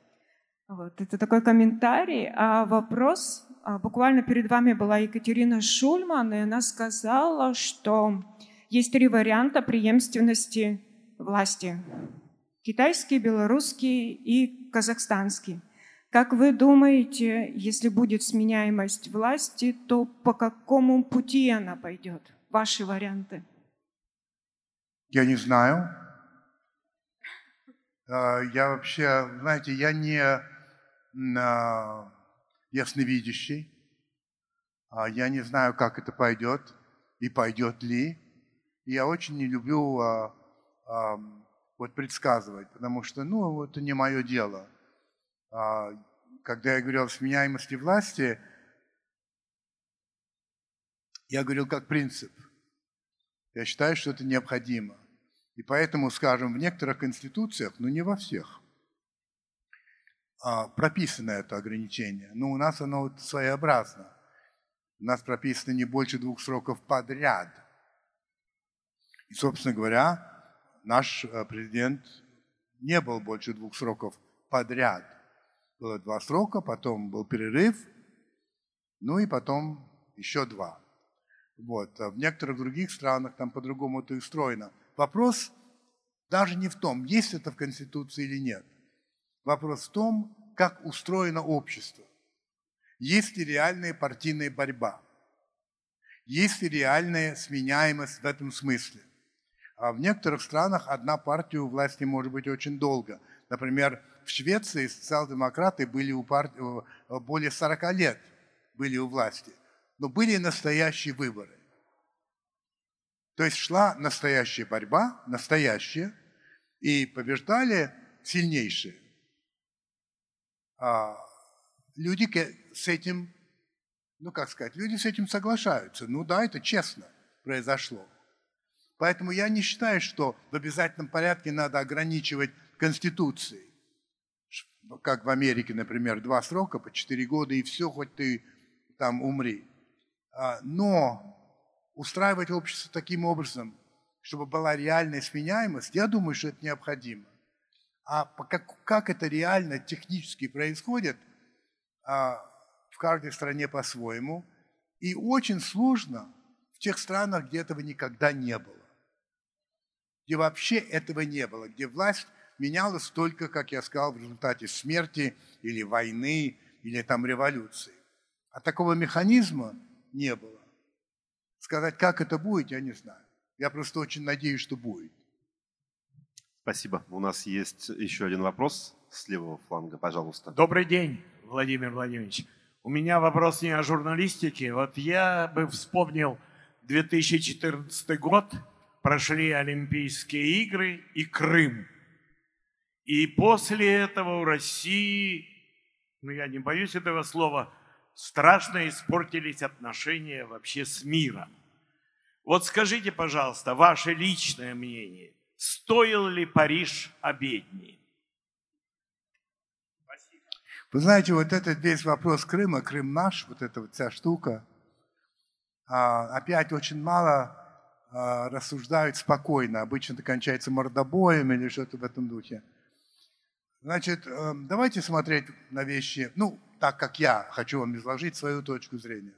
Вот, это такой комментарий. А вопрос, а, буквально перед вами была Екатерина Шульман, и она сказала, что есть три варианта преемственности власти. Китайский, белорусский и казахстанский. Как вы думаете, если будет сменяемость власти, то по какому пути она пойдет? Ваши варианты. Я не знаю. А, я вообще, знаете, я не а, ясновидящий. А, я не знаю, как это пойдет и пойдет ли. Я очень не люблю вот предсказывать, потому что, ну, это не мое дело. Когда я говорил о сменяемости власти, я говорил как принцип. Я считаю, что это необходимо. И поэтому, скажем, в некоторых конституциях, но не во всех, а, прописано это ограничение. Но у нас оно вот своеобразно. У нас прописано не больше двух сроков подряд. И, собственно говоря, наш э, президент не был больше двух сроков подряд. Было два срока, потом был перерыв, ну и потом еще два. Вот. А в некоторых других странах там по-другому это устроено – Вопрос даже не в том, есть это в Конституции или нет. Вопрос в том, как устроено общество. Есть ли реальная партийная борьба? Есть ли реальная сменяемость в этом смысле? А в некоторых странах одна партия у власти может быть очень долго. Например, в Швеции социал-демократы были у партии более 40 лет были у власти. Но были настоящие выборы. То есть шла настоящая борьба, настоящая, и побеждали сильнейшие. А люди с этим, ну как сказать, люди с этим соглашаются. Ну да, это честно произошло. Поэтому я не считаю, что в обязательном порядке надо ограничивать Конституцией. Как в Америке, например, два срока по четыре года, и все, хоть ты там умри. А, но устраивать общество таким образом, чтобы была реальная сменяемость, я думаю, что это необходимо. А как, как это реально технически происходит, а, в каждой стране по-своему. И очень сложно в тех странах, где этого никогда не было. Где вообще этого не было, где власть менялась только, как я сказал, в результате смерти или войны, или там революции. А такого механизма не было. Сказать, как это будет, я не знаю. Я просто очень надеюсь, что будет. Спасибо. У нас есть еще один вопрос с левого фланга, пожалуйста. Добрый день, Владимир Владимирович. У меня вопрос не о журналистике. Вот я бы вспомнил 2014 год. прошли Олимпийские игры и Крым. И после этого у России, ну я не боюсь этого слова, страшно испортились отношения вообще с миром. Вот скажите, пожалуйста, ваше личное мнение, стоил ли Париж обедни? Вы знаете, вот этот весь вопрос Крыма, Крым наш, вот эта вот вся штука, а, опять очень мало а, рассуждают спокойно. Обычно это кончается мордобоем или что-то в этом духе. Значит, эм, давайте смотреть на вещи, ну, так как я хочу вам изложить свою точку зрения.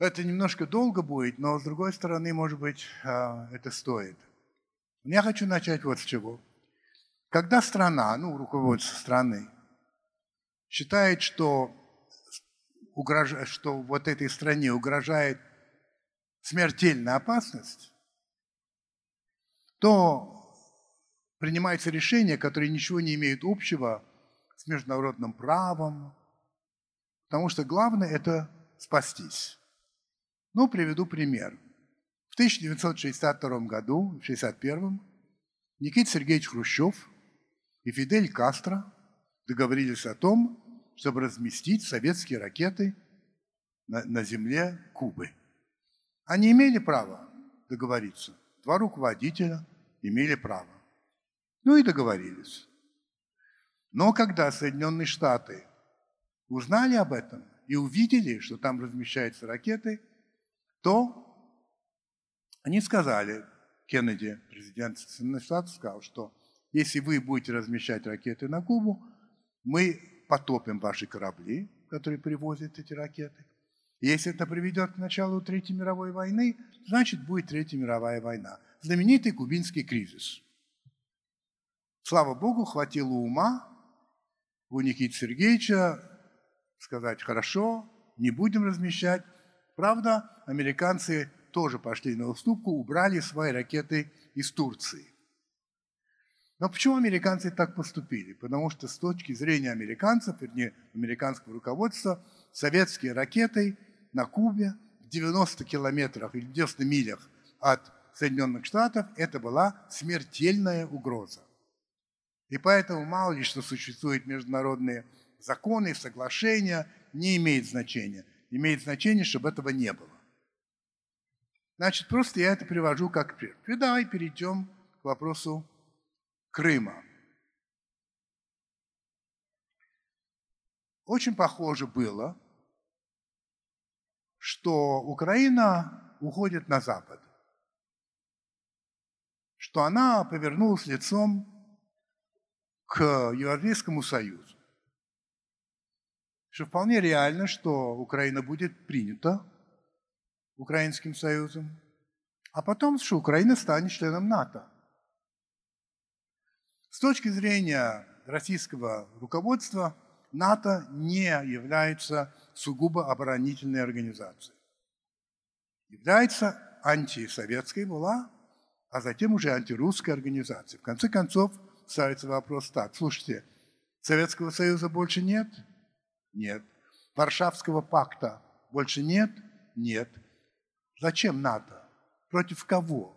Это немножко долго будет, но с другой стороны, может быть, а, это стоит. Я хочу начать вот с чего. Когда страна, ну, руководство страны, считает, что, угрож... что вот этой стране угрожает смертельная опасность, то принимается решение, которое ничего не имеет общего с международным правом, потому что главное – это спастись. Ну, приведу пример. В 1962 году, в 1961, Никита Сергеевич Хрущев и Фидель Кастро договорились о том, чтобы разместить советские ракеты на, на земле Кубы. Они имели право договориться. Два руководителя имели право. Ну и договорились. Но когда Соединенные Штаты узнали об этом и увидели, что там размещаются ракеты, то они сказали, Кеннеди, президент Соединенных Штатов, сказал, что если вы будете размещать ракеты на Кубу, мы потопим ваши корабли, которые привозят эти ракеты. Если это приведет к началу Третьей мировой войны, значит будет Третья мировая война. Знаменитый кубинский кризис. Слава Богу, хватило ума у Никиты Сергеевича сказать, хорошо, не будем размещать. Правда, американцы тоже пошли на уступку, убрали свои ракеты из Турции. Но почему американцы так поступили? Потому что с точки зрения американцев, вернее, американского руководства, советские ракеты на Кубе в 90 километрах или 90 милях от Соединенных Штатов это была смертельная угроза. И поэтому мало ли что существуют международные законы, соглашения, не имеет значения. Имеет значение, чтобы этого не было. Значит, просто я это привожу как пример. И давай перейдем к вопросу Крыма. Очень похоже было, что Украина уходит на Запад, что она повернулась лицом к Европейскому Союзу, что вполне реально, что Украина будет принята Украинским Союзом, а потом, что Украина станет членом НАТО – с точки зрения российского руководства, НАТО не является сугубо оборонительной организацией. Является антисоветской была, а затем уже антирусской организацией. В конце концов, ставится вопрос так. Слушайте, Советского Союза больше нет? Нет. Варшавского пакта больше нет? Нет. Зачем НАТО? Против кого?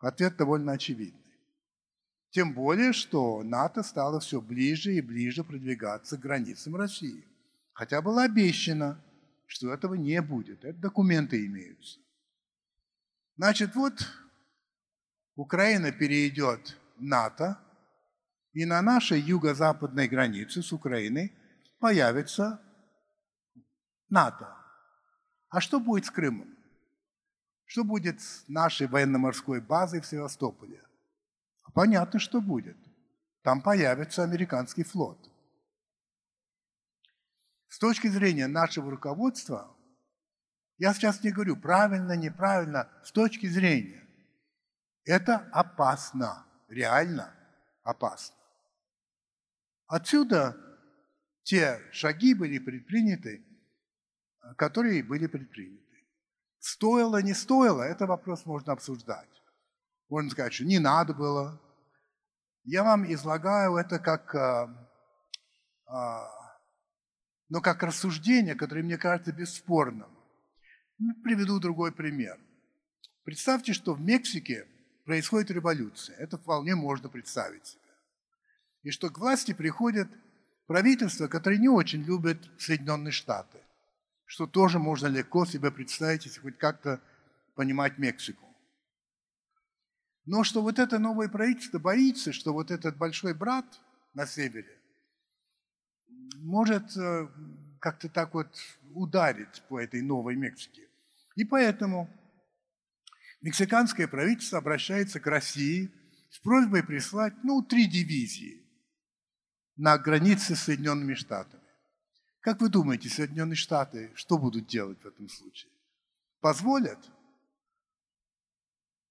Ответ довольно очевидный. Тем более, что НАТО стало все ближе и ближе продвигаться к границам России. Хотя было обещано, что этого не будет. Это документы имеются. Значит, вот Украина перейдет в НАТО, и на нашей юго-западной границе с Украиной появится НАТО. А что будет с Крымом? Что будет с нашей военно-морской базой в Севастополе? Понятно, что будет. Там появится американский флот. С точки зрения нашего руководства, я сейчас не говорю правильно, неправильно, с точки зрения, это опасно, реально опасно. Отсюда те шаги были предприняты, которые были предприняты. Стоило, не стоило, это вопрос можно обсуждать. Можно сказать, что не надо было. Я вам излагаю это как, а, ну, как рассуждение, которое мне кажется бесспорным. Приведу другой пример. Представьте, что в Мексике происходит революция. Это вполне можно представить себе. И что к власти приходит правительство, которое не очень любит Соединенные Штаты. Что тоже можно легко себе представить, если хоть как-то понимать Мексику. Но что вот это новое правительство боится, что вот этот большой брат на севере может э, как-то так вот ударить по этой новой Мексике. И поэтому мексиканское правительство обращается к России с просьбой прислать, ну, три дивизии на границе с Соединенными Штатами. Как вы думаете, Соединенные Штаты что будут делать в этом случае? Позволят?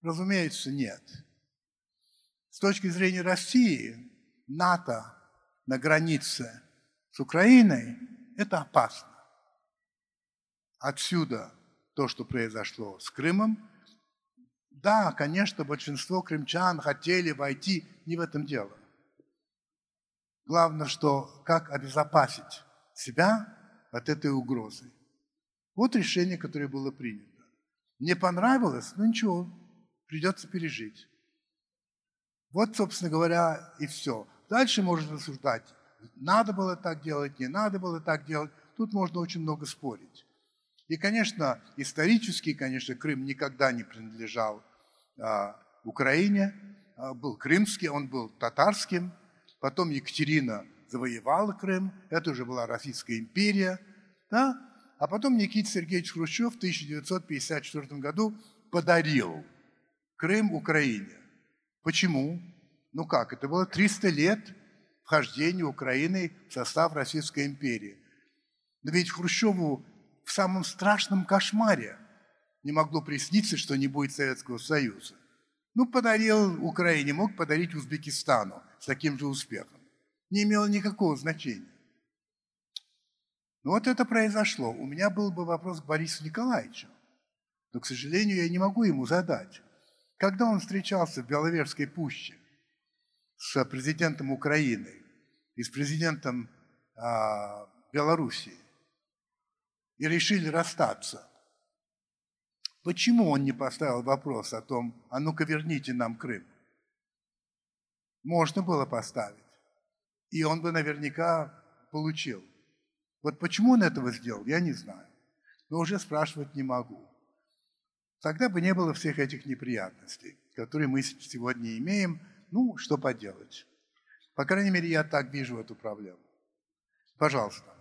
Разумеется, нет. С точки зрения России, НАТО на границе с Украиной – это опасно. Отсюда то, что произошло с Крымом. Да, конечно, большинство крымчан хотели войти, не в этом дело. Главное, что как обезопасить себя от этой угрозы. Вот решение, которое было принято. Не понравилось, ну ничего, придется пережить. Вот, собственно говоря, и все. Дальше можно рассуждать, надо было так делать, не надо было так делать. Тут можно очень много спорить. И, конечно, исторически, конечно, Крым никогда не принадлежал Украине, а, был крымский, он был татарским. Потом Екатерина завоевала Крым, это уже была Российская империя. Да? А потом Никита Сергеевич Хрущев в 1954 году подарил Крым Украине. Почему? Ну как, это было 300 лет вхождения Украины в состав Российской империи. Но ведь Хрущеву в самом страшном кошмаре не могло присниться, что не будет Советского Союза. Ну, подарил Украине, мог подарить Узбекистану с таким же успехом. Не имело никакого значения. Но вот это произошло. У меня был бы вопрос к Борису Николаевичу. Но, к сожалению, я не могу ему задать. Когда он встречался в Беловежской пуще с президентом Украины и с президентом а, Белоруссии и решили расстаться, почему он не поставил вопрос о том, а ну-ка верните нам Крым? Можно было поставить. И он бы наверняка получил. Вот почему он этого сделал, я не знаю. Но уже спрашивать не могу. Тогда бы не было всех этих неприятностей, которые мы сегодня имеем. Ну, что поделать. По крайней мере, я так вижу эту проблему. Пожалуйста.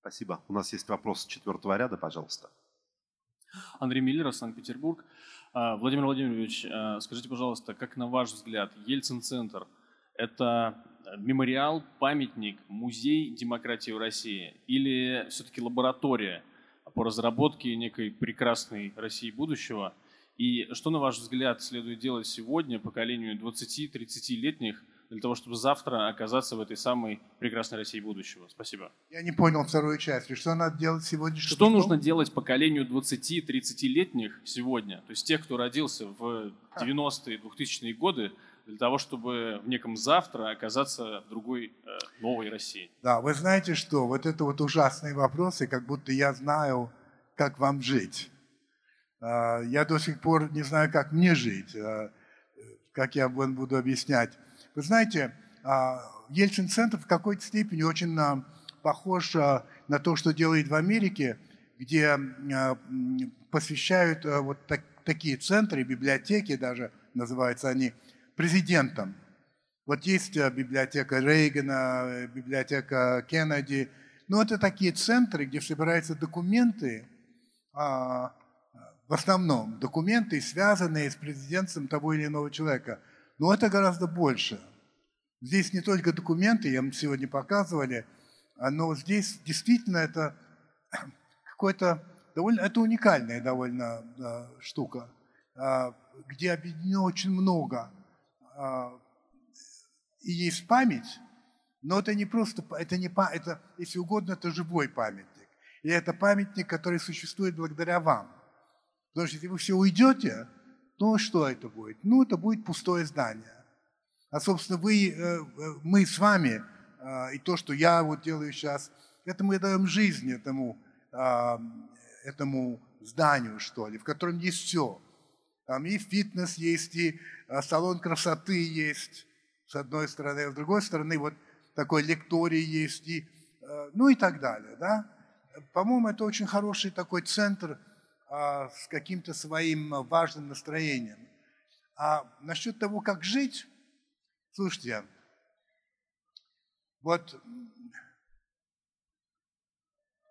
Спасибо. У нас есть вопрос четвертого ряда, пожалуйста. Андрей Миллер, Санкт-Петербург. А, Владимир Владимирович, а, скажите, пожалуйста, как на ваш взгляд, Ельцин-центр – это мемориал, памятник, музей демократии в России или все-таки лаборатория – по разработке некой прекрасной России будущего. И что, на ваш взгляд, следует делать сегодня поколению 20-30-летних для того, чтобы завтра оказаться в этой самой прекрасной России будущего? Спасибо. Я не понял вторую часть. Что надо делать сегодня? Что, что нужно делать поколению 20-30-летних сегодня? То есть тех, кто родился в 90-е, 2000-е годы, для того, чтобы в неком завтра оказаться в другой э, новой России. Да, вы знаете что, вот это вот ужасные вопросы, как будто я знаю, как вам жить. Э, я до сих пор не знаю, как мне жить, э, как я буду объяснять. Вы знаете, э, Ельцин-центр в какой-то степени очень похож э, на то, что делает в Америке, где э, посвящают вот так, такие центры, библиотеки даже, называются они, президентом. Вот есть библиотека Рейгана, библиотека Кеннеди. Ну, это такие центры, где собираются документы, а, в основном документы, связанные с президентством того или иного человека. Но это гораздо больше. Здесь не только документы, я вам сегодня показывали, а, но здесь действительно это какой-то довольно, это уникальная довольно а, штука, где объединено очень много а, и есть память, но это не просто, это не, это, если угодно, это живой памятник. И это памятник, который существует благодаря вам. Потому что если вы все уйдете, ну что это будет? Ну, это будет пустое здание. А, собственно, вы, э, э, мы с вами, а, и то, что я вот делаю сейчас, это мы даем жизнь этому, а, этому зданию, что ли, в котором есть все. Там и фитнес есть, и а, салон красоты есть, с одной стороны, а с другой стороны, вот такой лекторий есть, и, э, ну и так далее, да. По-моему, это очень хороший такой центр а, с каким-то своим важным настроением. А насчет того, как жить, слушайте, вот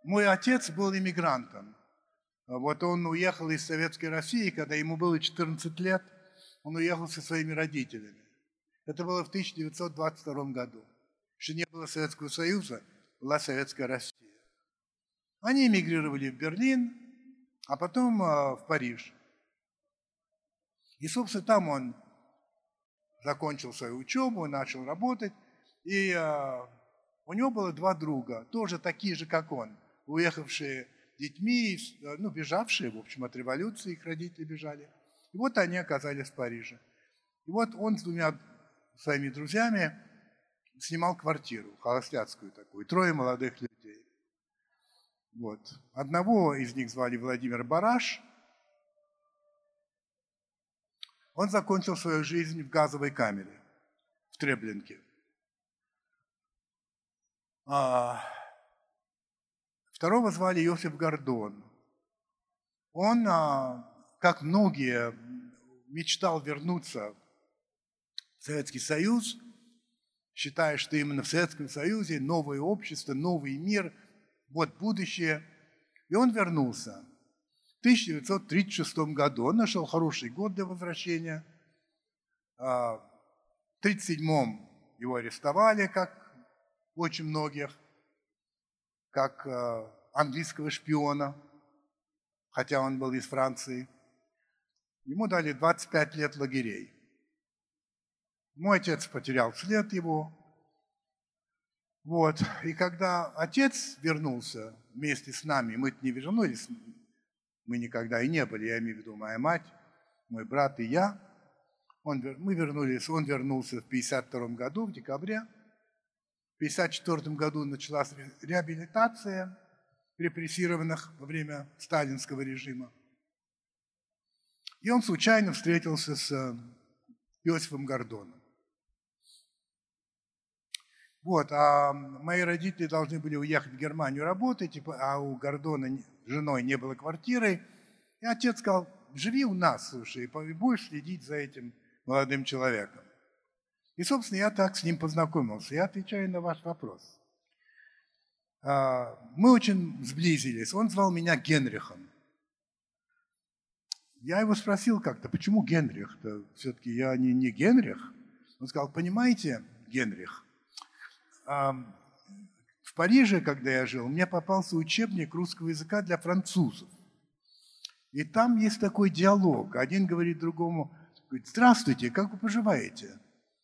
мой отец был иммигрантом. Вот он уехал из Советской России, когда ему было 14 лет, он уехал со своими родителями. Это было в 1922 году. Еще не было Советского Союза, была Советская Россия. Они эмигрировали в Берлин, а потом а, в Париж. И, собственно, там он закончил свою учебу, начал работать. И а, у него было два друга, тоже такие же, как он, уехавшие детьми, э, ну, бежавшие, в общем, от революции, их родители бежали. И вот они оказались в Париже. И вот он с двумя своими друзьями снимал квартиру, холостяцкую такую, трое молодых людей. Вот. Одного из них звали Владимир Бараш. Он закончил свою жизнь в газовой камере в Треблинке. А Второго звали Иосиф Гордон. Он, а, как многие, мечтал вернуться в Советский Союз, считая, что именно в Советском Союзе новое общество, новый мир, вот будущее. И он вернулся. В 1936 году он нашел хороший год для возвращения. А, в 1937 его арестовали, как очень многих как э, английского шпиона, хотя он был из Франции. Ему дали 25 лет лагерей. Мой отец потерял след его. Вот. И когда отец вернулся вместе с нами, мы не вернулись, мы никогда и не были, я имею в виду моя мать, мой брат и я, он, мы вернулись, он вернулся в 1952 году, в декабре, в 1954 году началась реабилитация репрессированных во время сталинского режима. И он случайно встретился с э, Иосифом Гордоном. Вот, а мои родители должны были уехать в Германию работать, а у Гордона женой не было квартиры. И отец сказал, живи у нас, слушай, и будешь следить за этим молодым человеком. И, собственно, я так с ним познакомился. Я отвечаю на ваш вопрос. А, мы очень сблизились. Он звал меня Генрихом. Я его спросил как-то, почему Генрих-то? Все-таки я не, не Генрих. Он сказал, понимаете, Генрих, в Париже, когда я жил, мне попался учебник русского языка для французов. И там есть такой диалог. Один говорит другому, говорит, здравствуйте, как вы поживаете?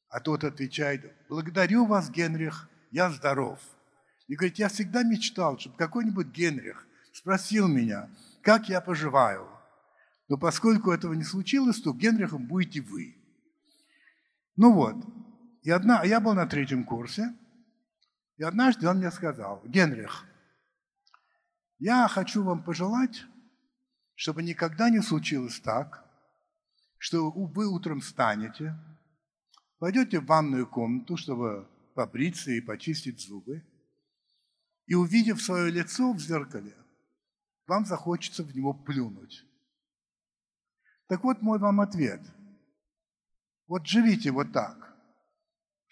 А тот отвечает, благодарю вас, Генрих, я здоров. И говорит, я всегда мечтал, чтобы какой-нибудь Генрих спросил меня, как я поживаю. Но поскольку этого не случилось, то Генрихом будете вы. Ну вот, и одна, я был на третьем курсе, и однажды он мне сказал, Генрих, я хочу вам пожелать, чтобы никогда не случилось так, что вы утром встанете, Пойдете в ванную комнату, чтобы побриться и почистить зубы, и увидев свое лицо в зеркале, вам захочется в него плюнуть. Так вот мой вам ответ. Вот живите вот так,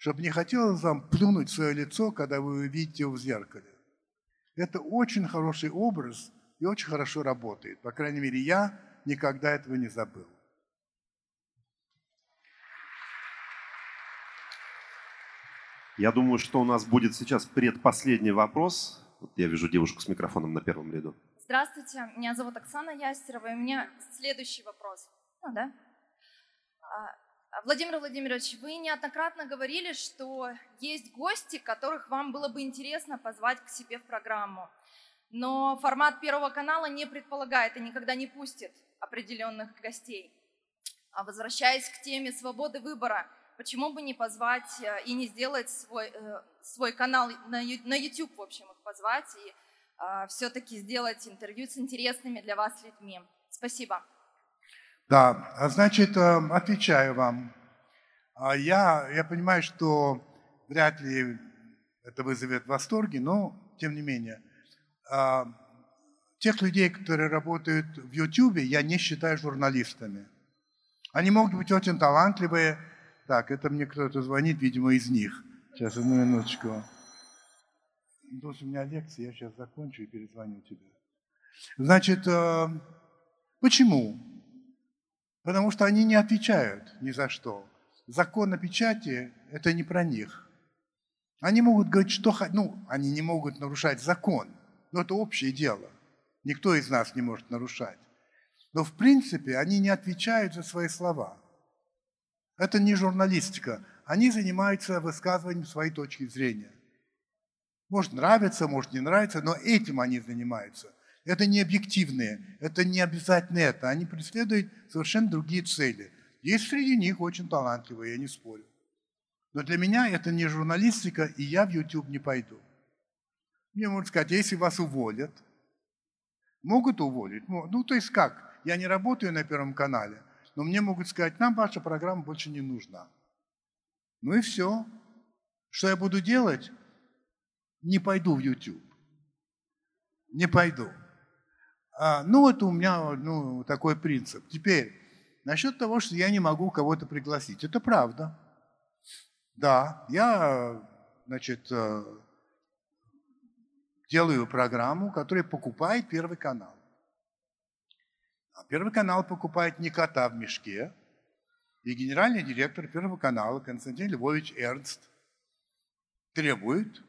чтобы не хотелось вам плюнуть в свое лицо, когда вы увидите его в зеркале. Это очень хороший образ и очень хорошо работает. По крайней мере, я никогда этого не забыл. Я думаю, что у нас будет сейчас предпоследний вопрос. Вот я вижу девушку с микрофоном на первом ряду. Здравствуйте, меня зовут Оксана Ястерова, и у меня следующий вопрос. Ну, да? Владимир Владимирович, вы неоднократно говорили, что есть гости, которых вам было бы интересно позвать к себе в программу. Но формат Первого канала не предполагает и никогда не пустит определенных гостей. А возвращаясь к теме свободы выбора – почему бы не позвать э, и не сделать свой, э, свой канал на YouTube, в общем, их позвать и все-таки сделать интервью с интересными для вас людьми. Спасибо. Да, а значит, э, отвечаю вам. А я, я понимаю, что вряд ли это вызовет восторги, но тем не менее. А, тех людей, которые работают в YouTube, я не считаю журналистами. Они могут быть очень талантливые. Так, это мне кто-то звонит, видимо, из них. Сейчас, одну минуточку. Тут у меня лекция, я сейчас закончу и перезвоню тебе. Значит, э, почему? Потому что они не отвечают ни за что. Закон о печати – это не про них. Они могут говорить, что. Ну, они не могут нарушать закон. Но это общее дело. Никто из нас не может нарушать. Но в принципе они не отвечают за свои слова. Это не журналистика. Они занимаются высказыванием своей точки зрения. Может нравится, может не нравится, но этим они занимаются. Это не объективные, это не обязательно это. Они преследуют совершенно другие цели. Есть среди них очень талантливые, я не спорю. Но для меня это не журналистика, и я в YouTube не пойду. Мне можно сказать, если вас уволят, могут уволить. Ну, то есть как? Я не работаю на Первом канале, но мне могут сказать, нам ваша программа больше не нужна. Ну и все. Что я буду делать? Не пойду в YouTube. Не пойду. А, ну, это у меня ну, такой принцип. Теперь, насчет того, что я не могу кого-то пригласить. Это правда. Да, я, значит, э, делаю программу, которая покупает Первый канал. А Первый канал покупает не кота в мешке. И генеральный директор Первого канала Константин Львович Эрнст требует,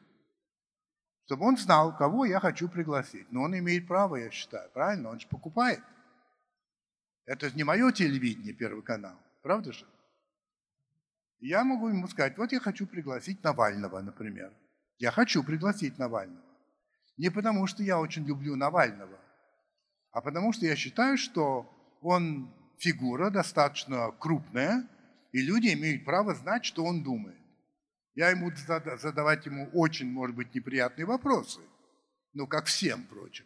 чтобы он знал, кого я хочу пригласить. Но он имеет право, я считаю, правильно? Он же покупает. Это не мое телевидение, Первый канал, правда же? Я могу ему сказать, вот я хочу пригласить Навального, например. Я хочу пригласить Навального. Не потому, что я очень люблю Навального, а потому что я считаю, что он фигура достаточно крупная, и люди имеют право знать, что он думает. Я ему задавать ему очень, может быть, неприятные вопросы, ну, как всем, впрочем.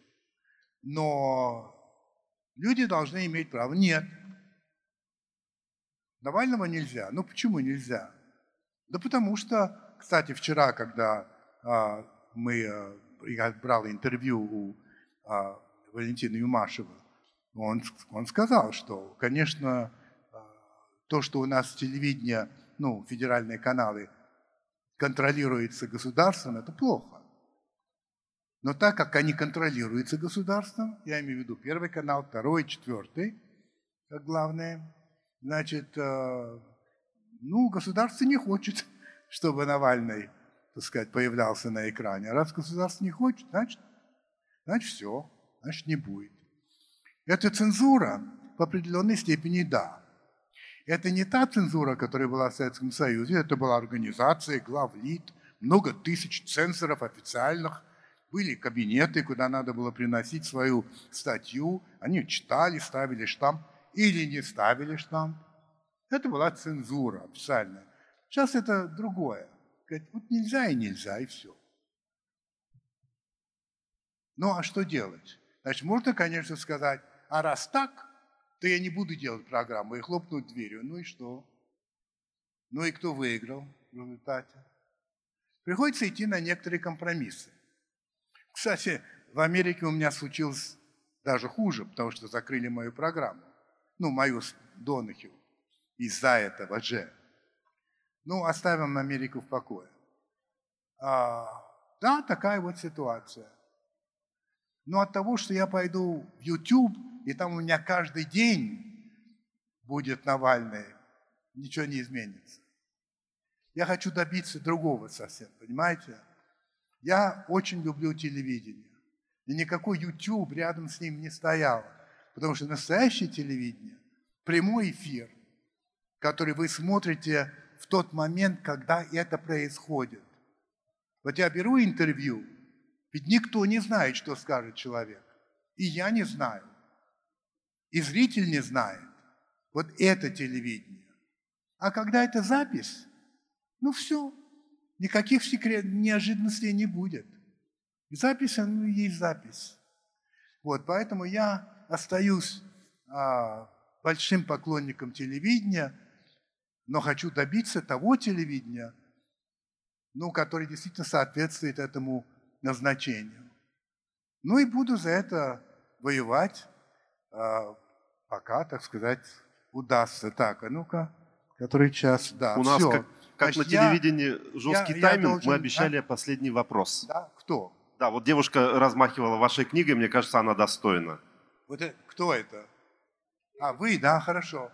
Но люди должны иметь право. Нет. Навального нельзя. Ну, почему нельзя? Да потому что, кстати, вчера, когда а, мы, а, я брал интервью у а, Валентина Юмашева, он, он сказал, что, конечно, то, что у нас телевидение, ну, федеральные каналы контролируется государством, это плохо. Но так как они контролируются государством, я имею в виду первый канал, второй, четвертый, как главное, значит, ну, государство не хочет, чтобы Навальный, так сказать, появлялся на экране. Раз государство не хочет, значит, значит все значит не будет. Это цензура в определенной степени да. Это не та цензура, которая была в Советском Союзе, это была организация, главлит, много тысяч цензоров официальных, были кабинеты, куда надо было приносить свою статью, они читали, ставили штамп или не ставили штамп. Это была цензура официальная. Сейчас это другое. Говорит, вот нельзя и нельзя, и все. Ну а что делать? Значит, можно, конечно, сказать, а раз так, то я не буду делать программу и хлопнуть дверью. Ну и что? Ну и кто выиграл в результате? Приходится идти на некоторые компромиссы. Кстати, в Америке у меня случилось даже хуже, потому что закрыли мою программу. Ну, мою Донахил. Из-за этого же. Ну, оставим Америку в покое. А, да, такая вот ситуация. Но от того, что я пойду в YouTube, и там у меня каждый день будет Навальный, ничего не изменится. Я хочу добиться другого совсем, понимаете? Я очень люблю телевидение. И никакой YouTube рядом с ним не стоял. Потому что настоящее телевидение – прямой эфир, который вы смотрите в тот момент, когда это происходит. Вот я беру интервью – ведь никто не знает, что скажет человек. И я не знаю. И зритель не знает. Вот это телевидение. А когда это запись, ну все, никаких секрет, неожиданностей не будет. Запись, ну, есть запись. Вот, поэтому я остаюсь а, большим поклонником телевидения, но хочу добиться того телевидения, ну, который действительно соответствует этому назначению. Ну и буду за это воевать, а, пока, так сказать, удастся. Так, а ну-ка, который час, да, У нас, все. как, как Значит, на я- телевидении, жесткий я тайминг. должен- Мы обещали последний вопрос. Да, кто? Да, вот девушка размахивала вашей книгой, мне кажется, она достойна. Вот это, кто это? А, вы, да, хорошо.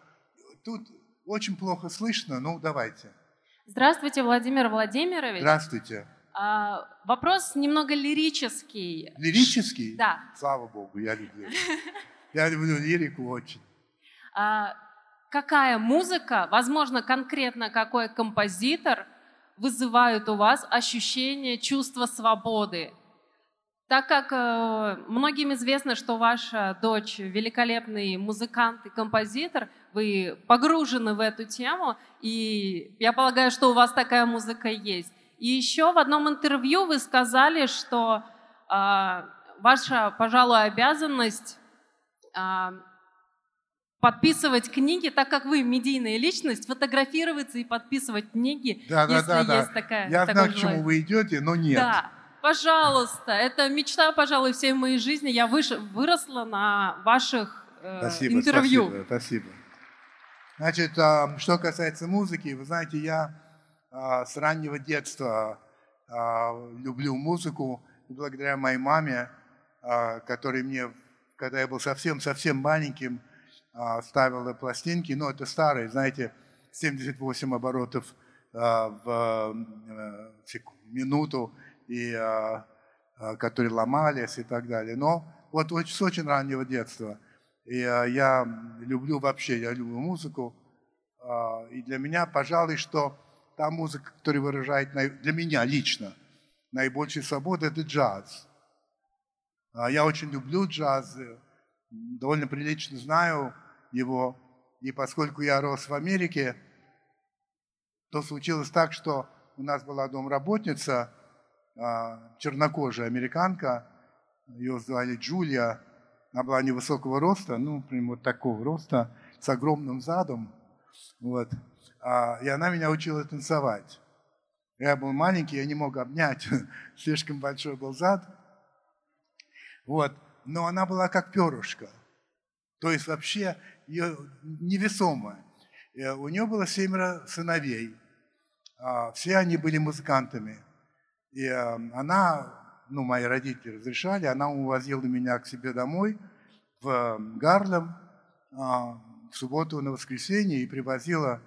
Тут очень плохо слышно, ну давайте. Здравствуйте, Владимир Владимирович. Здравствуйте. А, вопрос немного лирический. Лирический? Да. Слава Богу, я люблю. Я люблю лирику очень. А, какая музыка, возможно, конкретно какой композитор вызывает у вас ощущение чувства свободы? Так как э, многим известно, что ваша дочь великолепный музыкант и композитор, вы погружены в эту тему, и я полагаю, что у вас такая музыка есть. И еще в одном интервью вы сказали, что а, ваша, пожалуй, обязанность подписывать книги, так как вы медийная личность, фотографироваться и подписывать книги, Да, да, если да, да. есть такая. Я знаю, к чему вы идете, но нет. Да, пожалуйста, это мечта, пожалуй, всей моей жизни. Я выш- выросла на ваших э, Спасибо, интервью. спасибо, спасибо. Значит, а, что касается музыки, вы знаете, я а, с раннего детства а, люблю музыку, благодаря моей маме, а, которая мне, когда я был совсем-совсем маленьким, а, ставила пластинки, ну, это старые, знаете, 78 оборотов а, в э, минуту, и, а, которые ломались и так далее. Но вот с очень раннего детства. И я люблю вообще, я люблю музыку. И для меня, пожалуй, что та музыка, которая выражает для меня лично наибольшую свободу, это джаз. А, Я очень люблю джаз, довольно прилично знаю его. И поскольку я рос в Америке, то случилось так, что у нас была домработница, а, чернокожая американка, ее звали Джулия, она была невысокого роста, ну, прям вот такого роста, с огромным задом, вот. А, и она меня учила танцевать. Я был маленький, я не мог обнять, слишком большой был зад. Вот. Но она была как перышко. То есть вообще ее невесомая. Э, У нее было семеро сыновей. А, Все они были музыкантами. И э, она, ну, мои родители разрешали, она увозила меня к себе домой в э, Гарлем а, в субботу на воскресенье и привозила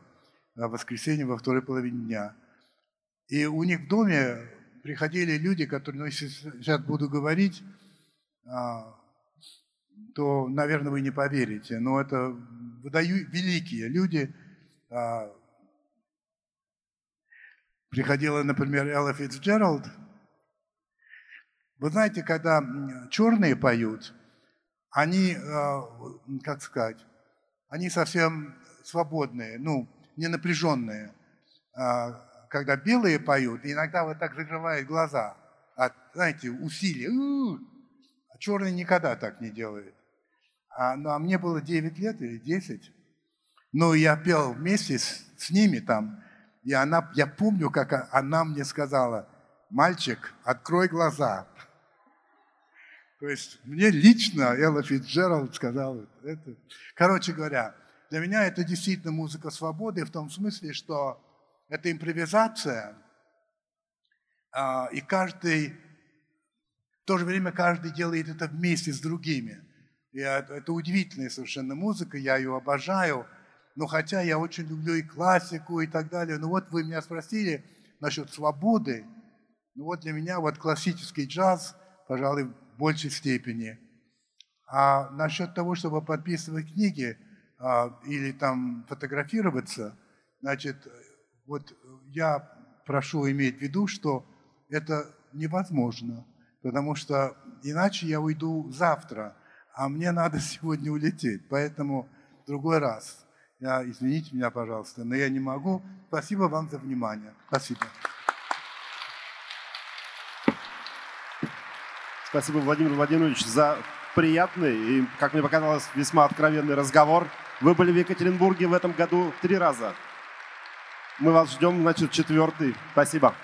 в воскресенье во второй половине дня. И у них в доме приходили люди, которые, ну, сейчас буду говорить, то, наверное, вы не поверите, но это выдаю великие люди. А, Приходила, например, Элла Фитцджеральд. Вы знаете, когда черные поют, они, а, как сказать, они совсем свободные, ну, не напряженные. А, Когда белые поют, иногда вот так закрывают глаза от, знаете, усилия. Черный никогда так не делает. А, ну, а мне было 9 лет или 10. Ну, я пел вместе с, с ними там. И она, я помню, как она мне сказала, мальчик, открой глаза. То есть мне лично Элла Фитджеральд сказала это. Короче говоря, для меня это действительно музыка свободы в том смысле, что это импровизация, а, и каждый, то же время каждый делает это вместе с другими. И это, это удивительная совершенно музыка, я ее обожаю. Но хотя я очень люблю и классику и так далее, ну вот вы меня спросили насчет свободы. Ну вот для меня вот классический джаз, пожалуй, в большей степени. А насчет того, чтобы подписывать книги а, или там фотографироваться, значит, вот я прошу иметь в виду, что это невозможно, потому что иначе я уйду завтра, а мне надо сегодня улететь, поэтому в другой раз. Я, извините меня, пожалуйста, но я не могу. Спасибо вам за внимание. Спасибо. Спасибо, Владимир Владимирович, за приятный и, как мне показалось, весьма откровенный разговор. Вы были в Екатеринбурге в этом году три раза. Мы вас ждем, значит, четвертый. Спасибо.